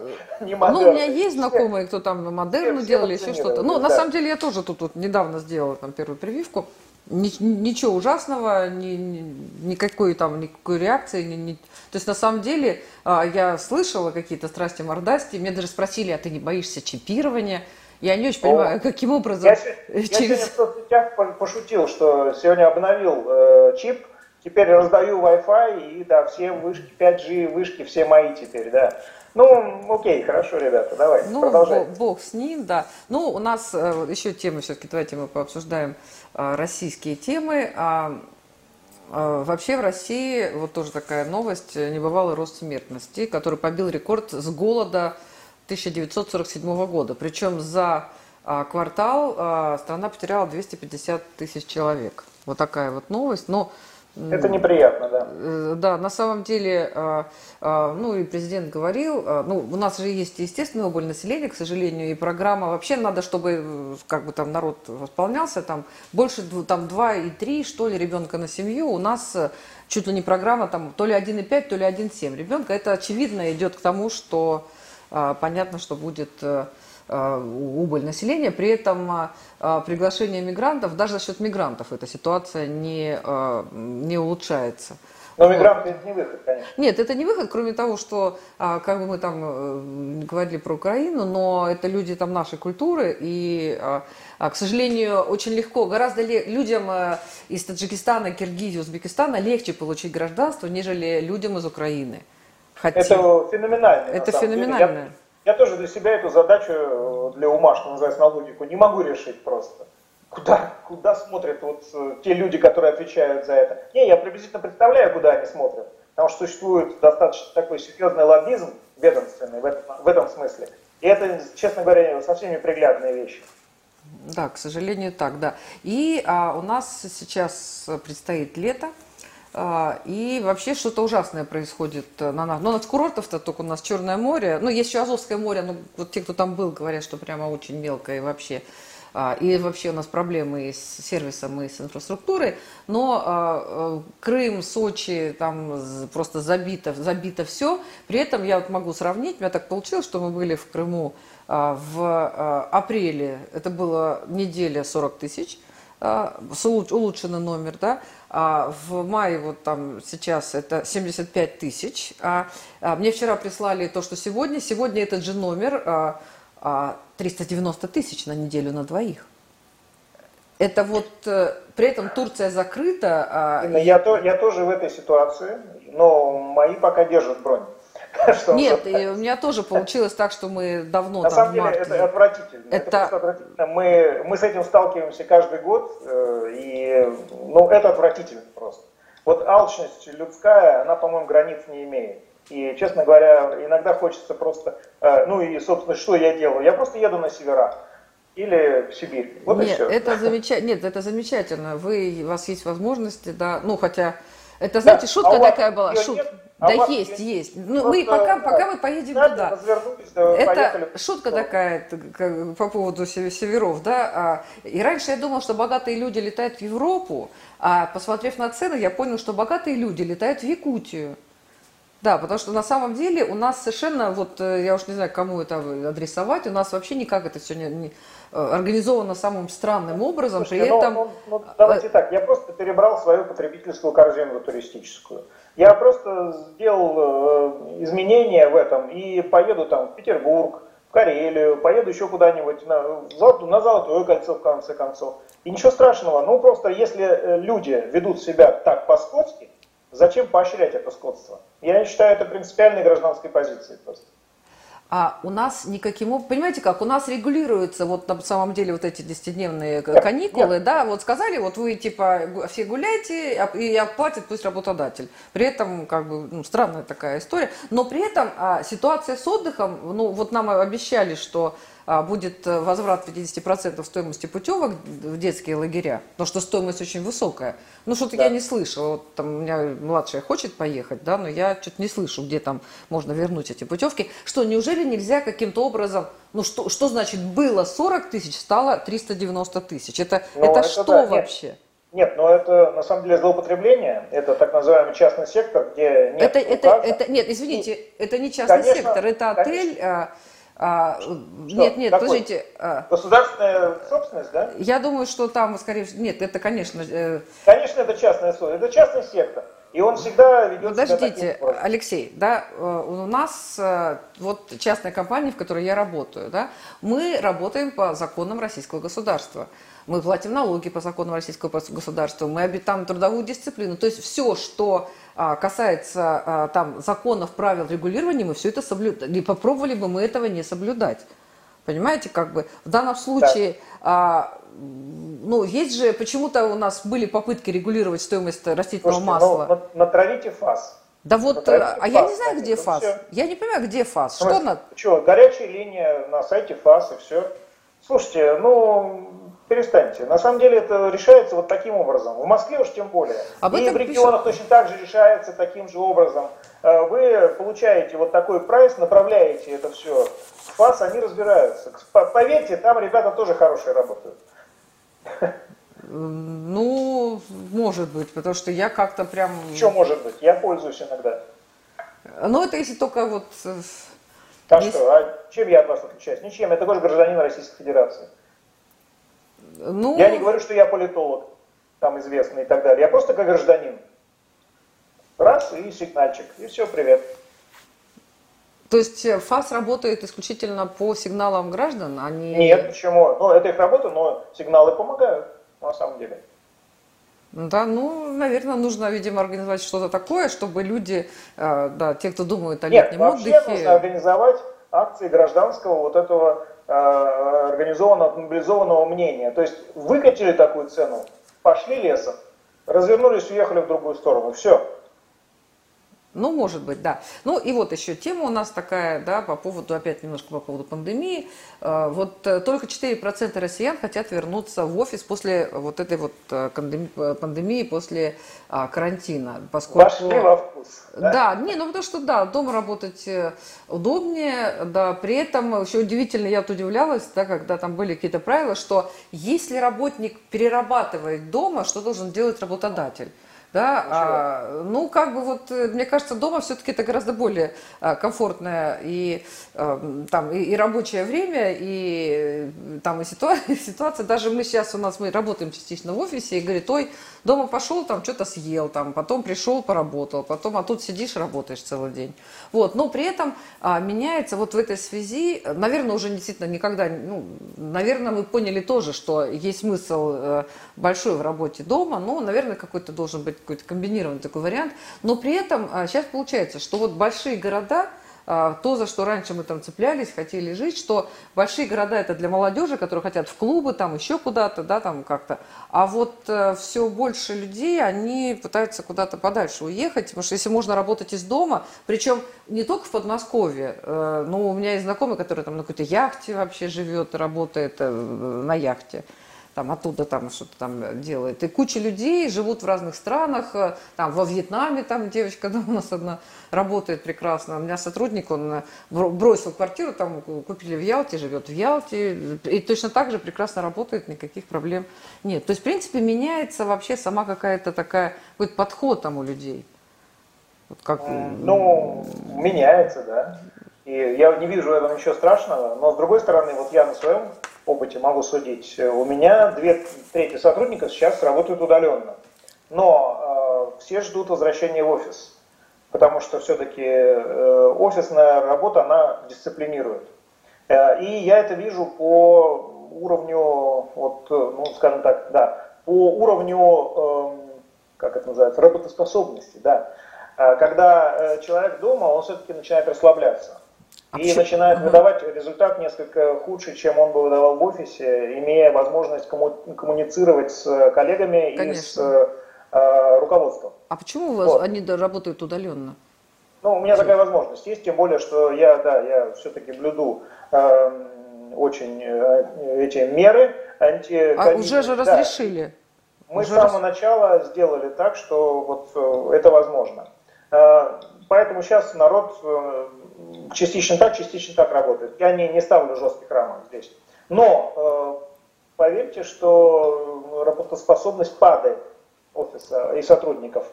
[SPEAKER 2] ни Moderna.
[SPEAKER 1] Ну, у меня есть знакомые, кто там Модерну делали, еще что-то. Ну, да. на самом деле, я тоже тут, тут недавно сделала там первую прививку. Ничего ужасного, ни, ни, никакой там, никакой реакции. Ни, ни... То есть, на самом деле, а, я слышала какие-то страсти мордасти. Меня даже спросили, а ты не боишься чипирования? Я не очень понимаю, О, каким образом.
[SPEAKER 2] Я, через... я сегодня в соцсетях пошутил, что сегодня обновил э, чип, Теперь раздаю Wi-Fi, и да, все вышки, 5G вышки, все мои теперь, да. Ну, окей, хорошо, ребята, давай,
[SPEAKER 1] ну,
[SPEAKER 2] продолжай.
[SPEAKER 1] Бог, бог с ним, да. Ну, у нас э, еще темы, все-таки давайте мы пообсуждаем э, российские темы. А, э, вообще в России, вот тоже такая новость, небывалый рост смертности, который побил рекорд с голода 1947 года. Причем за а, квартал а, страна потеряла 250 тысяч человек. Вот такая вот новость. Но
[SPEAKER 2] это неприятно, да. Э,
[SPEAKER 1] да, на самом деле, а, а, ну и президент говорил, а, ну у нас же есть естественный убыль населения, к сожалению, и программа вообще надо, чтобы э, как бы там народ восполнялся, там больше там 2 и 3, что ли, ребенка на семью, у нас э, чуть ли не программа там то ли 1,5, то ли 1,7 ребенка. Это очевидно идет к тому, что понятно, что будет убыль населения. При этом э, э, приглашение мигрантов, даже за счет мигрантов эта ситуация не, не улучшается.
[SPEAKER 2] Но мигранты это не выход, конечно.
[SPEAKER 1] Нет, это не выход, кроме того, что, как бы мы там говорили про Украину, но это люди там нашей культуры, и, к сожалению, очень легко, гораздо ли, людям из Таджикистана, Киргизии, Узбекистана легче получить гражданство, нежели людям из Украины.
[SPEAKER 2] Хотим. Это феноменально.
[SPEAKER 1] Это феноменально. Я,
[SPEAKER 2] я тоже для себя эту задачу, э, для ума, что называется, на логику, не могу решить просто. Куда, куда смотрят вот э, те люди, которые отвечают за это? Не, я приблизительно представляю, куда они смотрят. Потому что существует достаточно такой серьезный лоббизм ведомственный в этом, в этом смысле. И это, честно говоря, совсем неприглядные вещи.
[SPEAKER 1] Да, к сожалению, так, да. И а, у нас сейчас предстоит лето. А, и вообще что-то ужасное происходит на нас. Но ну, над курортов-то только у нас Черное море. Ну, есть еще Азовское море, но вот те, кто там был, говорят, что прямо очень мелкое вообще. А, и вообще у нас проблемы с сервисом и с инфраструктурой. Но а, э, Крым, Сочи, там просто забито, забито все. При этом я вот могу сравнить, у меня так получилось, что мы были в Крыму в апреле. Это было неделя 40 тысяч улучшенный номер, да, а в мае вот там сейчас это 75 тысяч. А, а мне вчера прислали то, что сегодня, сегодня этот же номер а, а, 390 тысяч на неделю на двоих. Это вот э, при этом Турция закрыта.
[SPEAKER 2] А... Я, то, я тоже в этой ситуации, но мои пока держат бронь. [LAUGHS]
[SPEAKER 1] Нет, и у меня тоже получилось так, что мы давно
[SPEAKER 2] На там, самом деле марте... это отвратительно. Это... это отвратительно. Мы, мы с этим сталкиваемся каждый год, э, и ну, это отвратительно просто. Вот алчность людская, она, по-моему, границ не имеет. И, честно говоря, иногда хочется просто, э, ну и, собственно, что я делаю? Я просто еду на севера или в Сибирь. Вот
[SPEAKER 1] Нет, это замечательно. [LAUGHS] Нет, это замечательно. Вы, у вас есть возможности, да, ну хотя, это, знаете, да, шутка а такая была, шутка. А да есть, есть. Ну, мы пока, да, пока мы поедем туда. Это шутка такая по поводу северов, да. А, и раньше я думал, что богатые люди летают в Европу, а посмотрев на цены, я понял, что богатые люди летают в Якутию. Да, потому что на самом деле у нас совершенно, вот э, я уж не знаю, кому это адресовать, у нас вообще никак это все не, не э, организовано самым странным образом, Слушайте, при ну, этом... Ну,
[SPEAKER 2] ну, давайте так, я просто перебрал свою потребительскую корзину туристическую. Я просто сделал э, изменения в этом и поеду там в Петербург, в Карелию, поеду еще куда-нибудь на, на Золотое кольцо в конце концов. И ничего страшного, ну просто если э, люди ведут себя так по-скотски, зачем поощрять это скотство? Я считаю это принципиальной гражданской позицией просто.
[SPEAKER 1] А у нас никаким понимаете как, у нас регулируются вот на самом деле вот эти десятидневные каникулы, нет. да, вот сказали, вот вы типа все гуляйте и оплатит пусть работодатель. При этом как бы ну, странная такая история, но при этом а, ситуация с отдыхом, ну вот нам обещали, что а, будет э, возврат 50% стоимости путевок в детские лагеря, потому что стоимость очень высокая. Ну, что-то да. я не слышала. Вот там у меня младшая хочет поехать, да, но я что-то не слышу, где там можно вернуть эти путевки. Что, неужели нельзя каким-то образом, ну, что, что значит было 40 тысяч, стало 390 тысяч? Это, это, это что да, вообще?
[SPEAKER 2] Нет. Нет, но это на самом деле злоупотребление, это так называемый частный сектор, где нет
[SPEAKER 1] это, это, это, нет, извините, И, это не частный конечно, сектор, это отель, конечно. А, нет, нет, Какой? подождите.
[SPEAKER 2] А, Государственная собственность, да?
[SPEAKER 1] Я думаю, что там, скорее всего, нет, это, конечно... Э...
[SPEAKER 2] Конечно, это частная собственность, это частный сектор. И он всегда ведет
[SPEAKER 1] Подождите, себя Алексей, да, э, у нас э, вот частная компания, в которой я работаю, да, мы работаем по законам российского государства. Мы платим налоги по законам российского государства, мы обитаем трудовую дисциплину. То есть все, что касается а, там законов, правил регулирования, мы все это соблюдаем. И попробовали бы мы этого не соблюдать. Понимаете, как бы в данном случае, а, ну, есть же, почему-то у нас были попытки регулировать стоимость растительного Слушайте, ну, масла.
[SPEAKER 2] Ну, натравите фас.
[SPEAKER 1] Да вот, натравите а фас, я не знаю, где фас. Все. Я не понимаю, где фас. Что на...
[SPEAKER 2] Что, горячая линия на сайте фас и все. Слушайте, ну, перестаньте. На самом деле это решается вот таким образом. В Москве уж тем более. Об и в регионах пишут. точно так же решается таким же образом. Э, вы получаете вот такой прайс, направляете это все в ФАС, они разбираются. Поверьте, там ребята тоже хорошие работают.
[SPEAKER 1] Ну, может быть, потому что я как-то прям...
[SPEAKER 2] Что может быть? Я пользуюсь иногда.
[SPEAKER 1] Ну, это если только вот...
[SPEAKER 2] Так если... что, а чем я от вас отличаюсь? Ничем, я такой же гражданин Российской Федерации. Ну... Я не говорю, что я политолог, там известный и так далее. Я просто как гражданин. Раз и сигнальчик, и все, привет.
[SPEAKER 1] То есть э, ФАС работает исключительно по сигналам граждан, а не...
[SPEAKER 2] Нет, почему? Ну, это их работа, но сигналы помогают, на самом деле.
[SPEAKER 1] Да, ну, наверное, нужно, видимо, организовать что-то такое, чтобы люди, э, да, те, кто думают о летнем
[SPEAKER 2] Нет,
[SPEAKER 1] вообще отдыхе...
[SPEAKER 2] нужно организовать акции гражданского вот этого организованного, мобилизованного мнения. То есть выкатили такую цену, пошли лесом, развернулись, уехали в другую сторону. Все.
[SPEAKER 1] Ну, может быть, да. Ну, и вот еще тема у нас такая, да, по поводу, опять немножко по поводу пандемии. Э, вот э, только 4% россиян хотят вернуться в офис после вот этой вот э, пандемии, после а, карантина.
[SPEAKER 2] Поскольку... Вошли во вкус.
[SPEAKER 1] Да? да, не, ну потому что, да, дома работать удобнее, да, при этом еще удивительно, я вот удивлялась, да, когда там были какие-то правила, что если работник перерабатывает дома, что должен делать работодатель? Да, а, ну как бы вот, э, мне кажется, дома все-таки это гораздо более а, комфортное и а, там и, и рабочее время, и э, там и ситуация, [LAUGHS] ситуация, даже мы сейчас у нас, мы работаем частично в офисе, и говорит, ой, дома пошел, там что-то съел, там, потом пришел, поработал, потом, а тут сидишь, работаешь целый день. Вот, но при этом а, меняется вот в этой связи, наверное, уже действительно никогда, ну, наверное, мы поняли тоже, что есть смысл э, большой в работе дома, но, наверное, какой-то должен быть какой-то комбинированный такой вариант. Но при этом а, сейчас получается, что вот большие города, а, то, за что раньше мы там цеплялись, хотели жить, что большие города это для молодежи, которые хотят в клубы, там еще куда-то, да, там как-то. А вот э, все больше людей, они пытаются куда-то подальше уехать, потому что если можно работать из дома, причем не только в Подмосковье, э, но у меня есть знакомый, который там на какой-то яхте вообще живет, работает э, на яхте там оттуда там что-то там делает. И куча людей живут в разных странах, э, там во Вьетнаме там девочка [LAUGHS] да, у нас одна работает прекрасно. У меня сотрудник, он э, бросил квартиру, там купили в Ялте, живет в Ялте, и точно так же прекрасно работает, никаких проблем нет. То есть, в принципе, меняется вообще сама какая-то такая, какой-то подход там у людей.
[SPEAKER 2] Вот как... Ну, меняется, да. И я не вижу в этом ничего страшного, но с другой стороны, вот я на своем опыте могу судить, у меня две трети сотрудников сейчас работают удаленно. Но э, все ждут возвращения в офис, потому что все-таки э, офисная работа, она дисциплинирует. Э, и я это вижу по уровню, вот, ну, скажем так, да, по уровню, э, как это называется, работоспособности, да. Э, когда э, человек дома, он все-таки начинает расслабляться. А и почему? начинает выдавать результат несколько худше, чем он бы выдавал в офисе, имея возможность комму- коммуницировать с коллегами Конечно. и с э, руководством.
[SPEAKER 1] А почему вас вот. они работают удаленно?
[SPEAKER 2] Ну, у меня такая возможность есть, тем более, что я, да, я все-таки блюду э, очень э, эти меры
[SPEAKER 1] анти. А уже же да. разрешили.
[SPEAKER 2] Мы уже с самого раз... начала сделали так, что вот э, это возможно. Э, поэтому сейчас народ э, частично так, частично так работает. Я не, не ставлю жестких рамок здесь. Но поверьте, что работоспособность падает офиса и сотрудников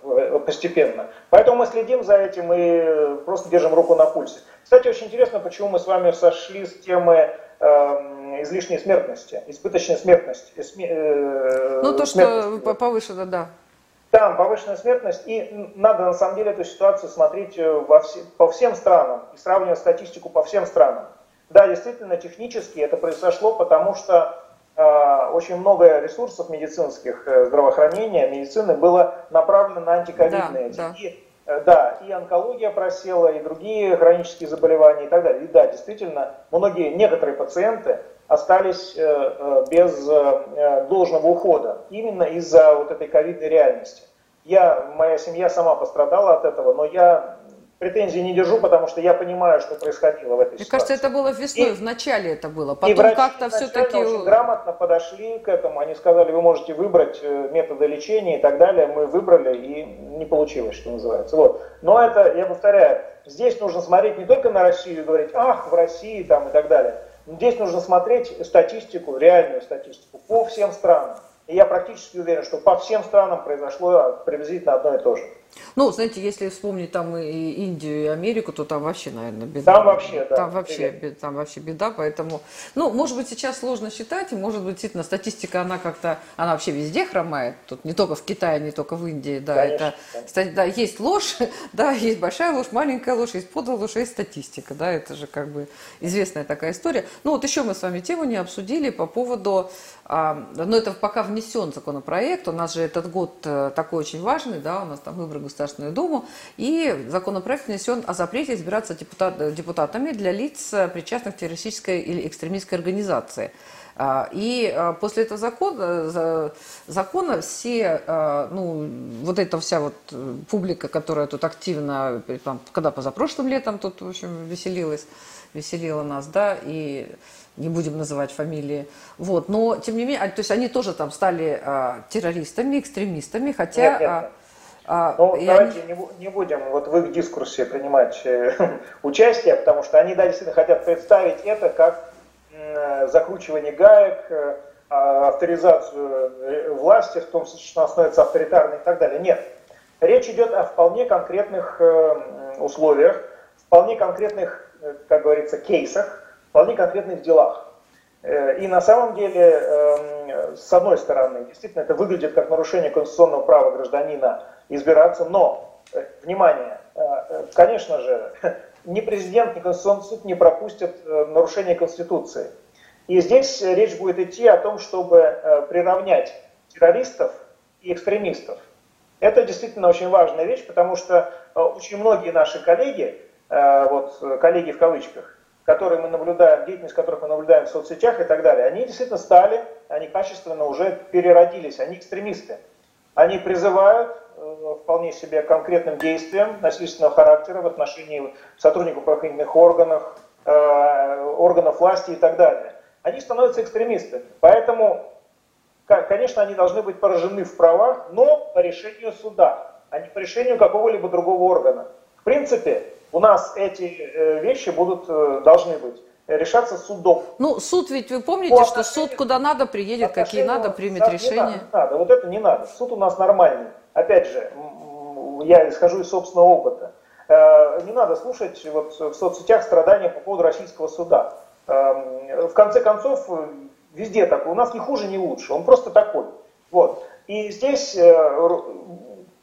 [SPEAKER 2] постепенно. Поэтому мы следим за этим и просто держим руку на пульсе. Кстати, очень интересно, почему мы с вами сошли с темы э, излишней смертности, избыточной смертности.
[SPEAKER 1] Э, ну, то, смертности. что повышено, да.
[SPEAKER 2] Там повышенная смертность, и надо на самом деле эту ситуацию смотреть э, во все, по всем странам и сравнивать статистику по всем странам. Да, действительно, технически это произошло, потому что э, очень много ресурсов медицинских э, здравоохранения, медицины было направлено на антиковидные. Да, да. И, э, да, и онкология просела, и другие хронические заболевания и так далее. И да, действительно, многие, некоторые пациенты остались э, э, без э, должного ухода именно из-за вот этой ковидной реальности. Я, моя семья сама пострадала от этого, но я претензий не держу, потому что я понимаю, что происходило в этой
[SPEAKER 1] Мне
[SPEAKER 2] ситуации.
[SPEAKER 1] кажется, это было весной, и, в начале это было. Потом как-то все-таки...
[SPEAKER 2] очень грамотно подошли к этому. Они сказали, вы можете выбрать методы лечения и так далее. Мы выбрали, и не получилось, что называется. Вот. Но это, я повторяю, здесь нужно смотреть не только на Россию и говорить, ах, в России там и так далее. Здесь нужно смотреть статистику, реальную статистику по всем странам. И я практически уверен, что по всем странам произошло приблизительно одно и то же.
[SPEAKER 1] Ну, знаете, если вспомнить там и Индию, и Америку, то там вообще, наверное, беда.
[SPEAKER 2] Там вообще, да.
[SPEAKER 1] Там вообще, беда, там вообще беда, поэтому, ну, может быть, сейчас сложно считать, и может быть, действительно, статистика, она как-то, она вообще везде хромает, тут не только в Китае, не только в Индии, да, конечно, это, конечно. да, есть ложь, [LAUGHS] да, есть большая ложь, маленькая ложь, есть подлая ложь, есть статистика, да, это же как бы известная такая история. Ну, вот еще мы с вами тему не обсудили по поводу, а, ну, это пока внесен законопроект, у нас же этот год э, такой очень важный, да, у нас там выборы Государственную Думу, и законопроект внесен о запрете избираться депутат, депутатами для лиц, причастных к террористической или экстремистской организации. А, и а, после этого закона, закона все, а, ну, вот эта вся вот публика, которая тут активно, там, когда позапрошлым летом тут, в общем, веселилась, веселила нас, да, и не будем называть фамилии, вот, но, тем не менее, то есть они тоже там стали террористами, экстремистами, хотя... Нет, нет.
[SPEAKER 2] А, ну, давайте не... Не, будем вот в их дискурсе принимать э, [LAUGHS] участие, потому что они, да, действительно хотят представить это как э, закручивание гаек, э, авторизацию власти, в том случае, что она становится авторитарной и так далее. Нет. Речь идет о вполне конкретных э, условиях, вполне конкретных, э, как говорится, кейсах, вполне конкретных делах. Э, и на самом деле, эм, с одной стороны, действительно это выглядит как нарушение конституционного права гражданина избираться, но, внимание, конечно же, [LAUGHS] ни президент, ни Конституционный суд не пропустят нарушение Конституции. И здесь речь будет идти о том, чтобы приравнять террористов и экстремистов. Это действительно очень важная вещь, потому что э, очень многие наши коллеги, э, вот коллеги в кавычках, которые мы наблюдаем, деятельность которых мы наблюдаем в соцсетях и так далее, они действительно стали, они качественно уже переродились, они экстремисты. Они призывают э, вполне себе конкретным действиям насильственного характера в отношении сотрудников правоохранительных органов, органов власти и так далее. Они становятся экстремистами. Поэтому конечно, они должны быть поражены в правах, но по решению суда, а не по решению какого-либо другого органа. В принципе, у нас эти э, вещи будут, э, должны быть решаться судом.
[SPEAKER 1] Ну, суд ведь, вы помните, что суд куда надо приедет, какие надо, примет решение?
[SPEAKER 2] Надо, не надо, вот это не надо. Суд у нас нормальный. Опять же, я исхожу из собственного опыта. Э, не надо слушать вот в соцсетях страдания по поводу российского суда. Эм, в конце концов, Везде такой. У нас ни хуже, ни лучше. Он просто такой. Вот. И здесь э,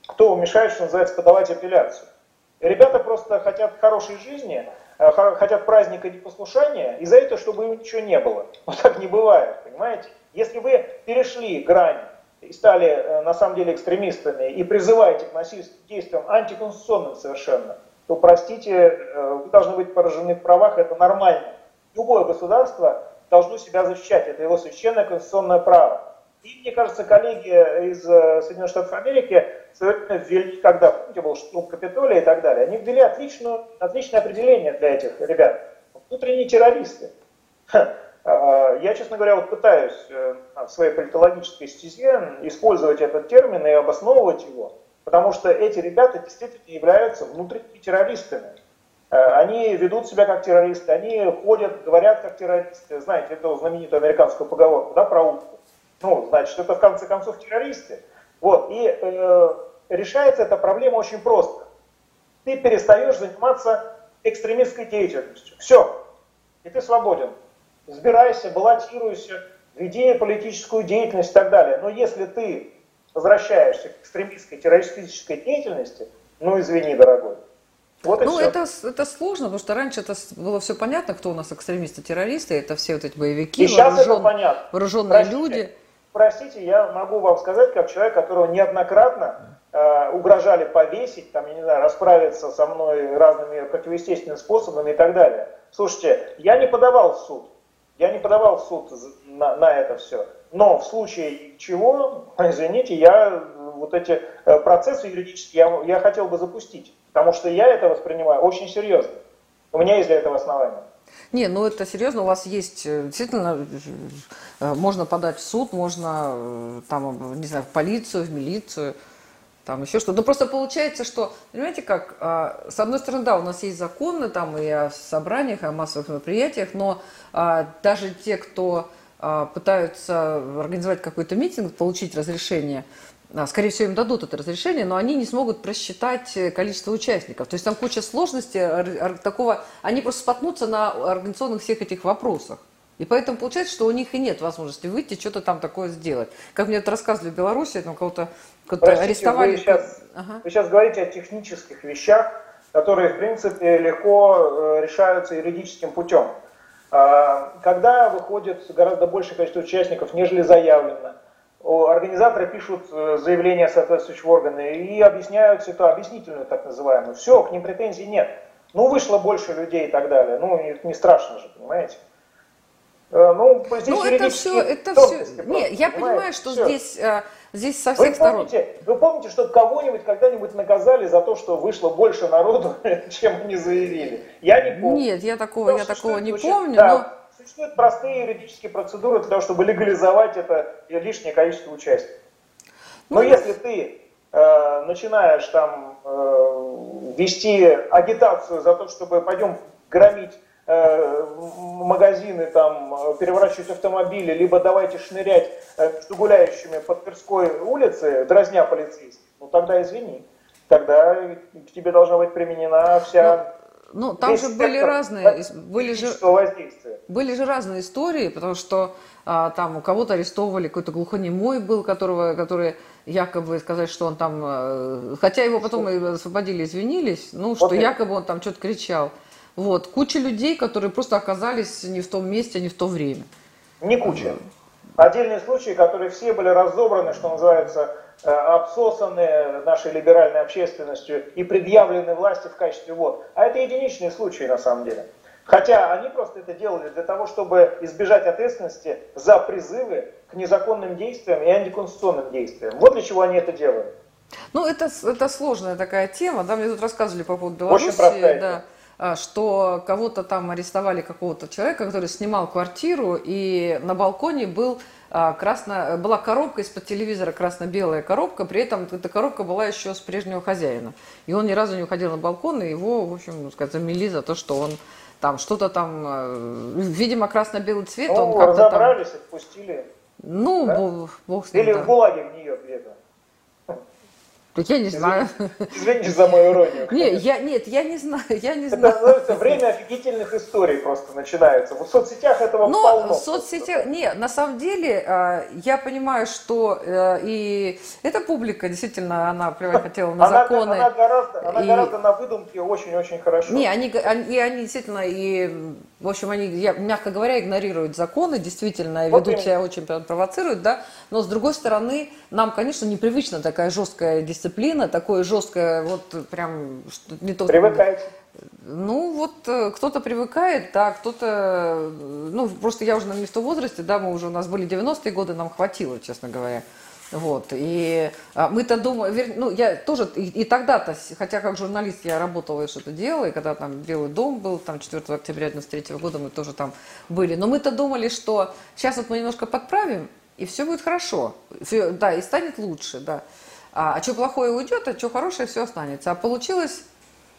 [SPEAKER 2] кто мешает, что называется, подавать апелляцию? Ребята просто хотят хорошей жизни, э, хотят праздника непослушания, и за это, чтобы им ничего не было. Вот так не бывает, понимаете? Если вы перешли грань и стали э, на самом деле экстремистами и призываете к насильственным действиям антиконституционным совершенно, то, простите, вы должны быть поражены в правах, это нормально. Любое государство должно себя защищать. Это его священное конституционное право. И, мне кажется, коллеги из э, Соединенных Штатов Америки сегодня ввели, когда, помните, был штурм Капитолия и так далее, они ввели отличную, отличное определение для этих ребят. Внутренние террористы. А, я, честно говоря, вот пытаюсь э, в своей политологической стезе использовать этот термин и обосновывать его, потому что эти ребята действительно являются внутренними террористами. Э, они ведут себя как террористы, они ходят, говорят как террористы. Знаете, эту знаменитую американскую поговорку, да, про утку. Ну, значит, это в конце концов террористы. Вот, и э, решается эта проблема очень просто. Ты перестаешь заниматься экстремистской деятельностью. Все. И ты свободен. Сбирайся, баллотируйся, веди политическую деятельность и так далее. Но если ты возвращаешься к экстремистской террористической деятельности, ну извини, дорогой,
[SPEAKER 1] вот ну, это, это сложно, потому что раньше это было все понятно, кто у нас экстремисты, террористы, это все вот эти боевики,
[SPEAKER 2] и вооружен, понятно.
[SPEAKER 1] вооруженные простите, люди.
[SPEAKER 2] Простите, я могу вам сказать, как человек, которого неоднократно э, угрожали повесить, там, я не знаю, расправиться со мной разными противоестественными способами и так далее. Слушайте, я не подавал в суд, я не подавал в суд на, на это все. Но в случае чего, [LAUGHS] извините, я вот эти э, процессы юридические я, я хотел бы запустить. Потому что я это воспринимаю очень серьезно. У меня есть для этого основания.
[SPEAKER 1] Не, ну это серьезно, у вас есть, э, действительно, э, можно подать в суд, можно, э, там, не знаю, в полицию, в милицию, там еще что-то. Но просто получается, что, понимаете как, а, с одной стороны, да, у нас есть законы там и о собраниях, и о массовых мероприятиях, но а, даже те, кто а, пытаются организовать какой-то митинг, получить разрешение, скорее всего, им дадут это разрешение, но они не смогут просчитать э, количество участников. То есть там куча сложностей, такого, они просто споткнутся на организационных всех этих вопросах. И поэтому получается, что у них и нет возможности выйти, что-то там такое сделать. Как мне это рассказывали в Беларуси, там кого-то кого арестовали.
[SPEAKER 2] Вы сейчас, ага. вы сейчас говорите о технических вещах, которые, в принципе, легко э, решаются юридическим путем. А, когда выходит гораздо большее количество участников, нежели заявлено, организаторы пишут э, заявление соответствующего органа и объясняют ситуацию, объяснительную так называемую. Все, к ним претензий нет. Ну, вышло больше людей и так далее. Ну, не страшно же, понимаете?
[SPEAKER 1] Э, ну, здесь ну это все, это все. Нет, я понимаю, что все. здесь, э, здесь со всех
[SPEAKER 2] вы помните, сторон. Вы помните, что кого-нибудь когда-нибудь наказали за то, что вышло больше народу, [LAUGHS] чем они заявили?
[SPEAKER 1] Я не помню. Нет, я такого, я такого не помню, да, но
[SPEAKER 2] Существуют простые юридические процедуры для того, чтобы легализовать это лишнее количество участников. Но ну, если ты э, начинаешь там э, вести агитацию за то, чтобы пойдем громить магазины, там, переворачивать автомобили, либо давайте шнырять э, между гуляющими по Тверской улице, дразня полицейских, ну тогда извини. тогда к тебе должна быть применена вся...
[SPEAKER 1] Ну, ну там же были разные, были же, были же разные истории, потому что а, там у кого-то арестовывали, какой-то глухонемой был, которого, который якобы сказать, что он там, э, хотя его потом и освободили, извинились, ну, что вот якобы он там что-то кричал. Вот, куча людей, которые просто оказались не в том месте, не в то время.
[SPEAKER 2] Не куча. Отдельные случаи, которые все были разобраны, что называется, э, обсосаны нашей либеральной общественностью и предъявлены власти в качестве вот. А это единичные случаи на самом деле. Хотя они просто это делали для того, чтобы избежать ответственности за призывы к незаконным действиям и антиконституционным действиям. Вот для чего они это делают.
[SPEAKER 1] Ну, это, это сложная такая тема. Да, мне тут рассказывали по поводу Беларуси. Очень простая да. А, что кого-то там арестовали, какого-то человека, который снимал квартиру, и на балконе был а, красно, была коробка из-под телевизора, красно-белая коробка, при этом эта коробка была еще с прежнего хозяина. И он ни разу не уходил на балкон, и его, в общем, ну, сказать, замели за то, что он там что-то там, э, видимо, красно-белый цвет. Ну,
[SPEAKER 2] он как-то там... отпустили.
[SPEAKER 1] Ну, да? бог, бог с ним.
[SPEAKER 2] Или да. в ГУЛАГе в нее где-то.
[SPEAKER 1] Так я не знаю.
[SPEAKER 2] Извините за мою иронию.
[SPEAKER 1] Не, я, нет, я не знаю, я не
[SPEAKER 2] это
[SPEAKER 1] знаю.
[SPEAKER 2] называется время офигительных историй просто начинается. В соцсетях этого
[SPEAKER 1] Но
[SPEAKER 2] полно.
[SPEAKER 1] в соцсетях, не, на самом деле, а, я понимаю, что э, и эта публика, действительно, она плевать хотела на [LAUGHS]
[SPEAKER 2] она,
[SPEAKER 1] законы.
[SPEAKER 2] Она гораздо, она и... гораздо на выдумке очень-очень хорошо.
[SPEAKER 1] Не, они, они, они действительно, и, в общем, они, я, мягко говоря, игнорируют законы, действительно, вот ведут себя очень провоцируют, да, но с другой стороны, нам, конечно, непривычна такая жесткая дисциплина дисциплина, такое жесткое, вот прям что не то.
[SPEAKER 2] Привыкаете?
[SPEAKER 1] Ну, вот э, кто-то привыкает, да, кто-то, ну, просто я уже не в том возрасте, да, мы уже, у нас были 90-е годы, нам хватило, честно говоря. Вот, и а, мы-то думаем, ну, я тоже, и, и тогда-то, хотя как журналист я работала и что-то делала, и когда там Белый дом был, там 4 октября 93 года мы тоже там были, но мы-то думали, что сейчас вот мы немножко подправим, и все будет хорошо, все, да, и станет лучше, да. А, а что плохое уйдет, а что хорошее все останется. А получилось...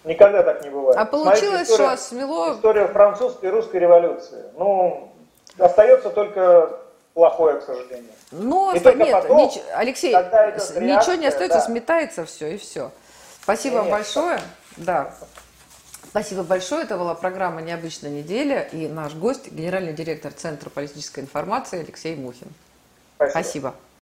[SPEAKER 2] Никогда так не бывает.
[SPEAKER 1] А получилось, история, что смело...
[SPEAKER 2] История французской и русской революции. Ну, остается только плохое, к сожалению.
[SPEAKER 1] Ну, нет, потом, нич... Алексей, реакция, ничего не остается, да. сметается все и все. Спасибо нет, большое. Да. Спасибо большое. Это была программа «Необычная неделя» и наш гость, генеральный директор Центра политической информации Алексей Мухин. Спасибо. Спасибо.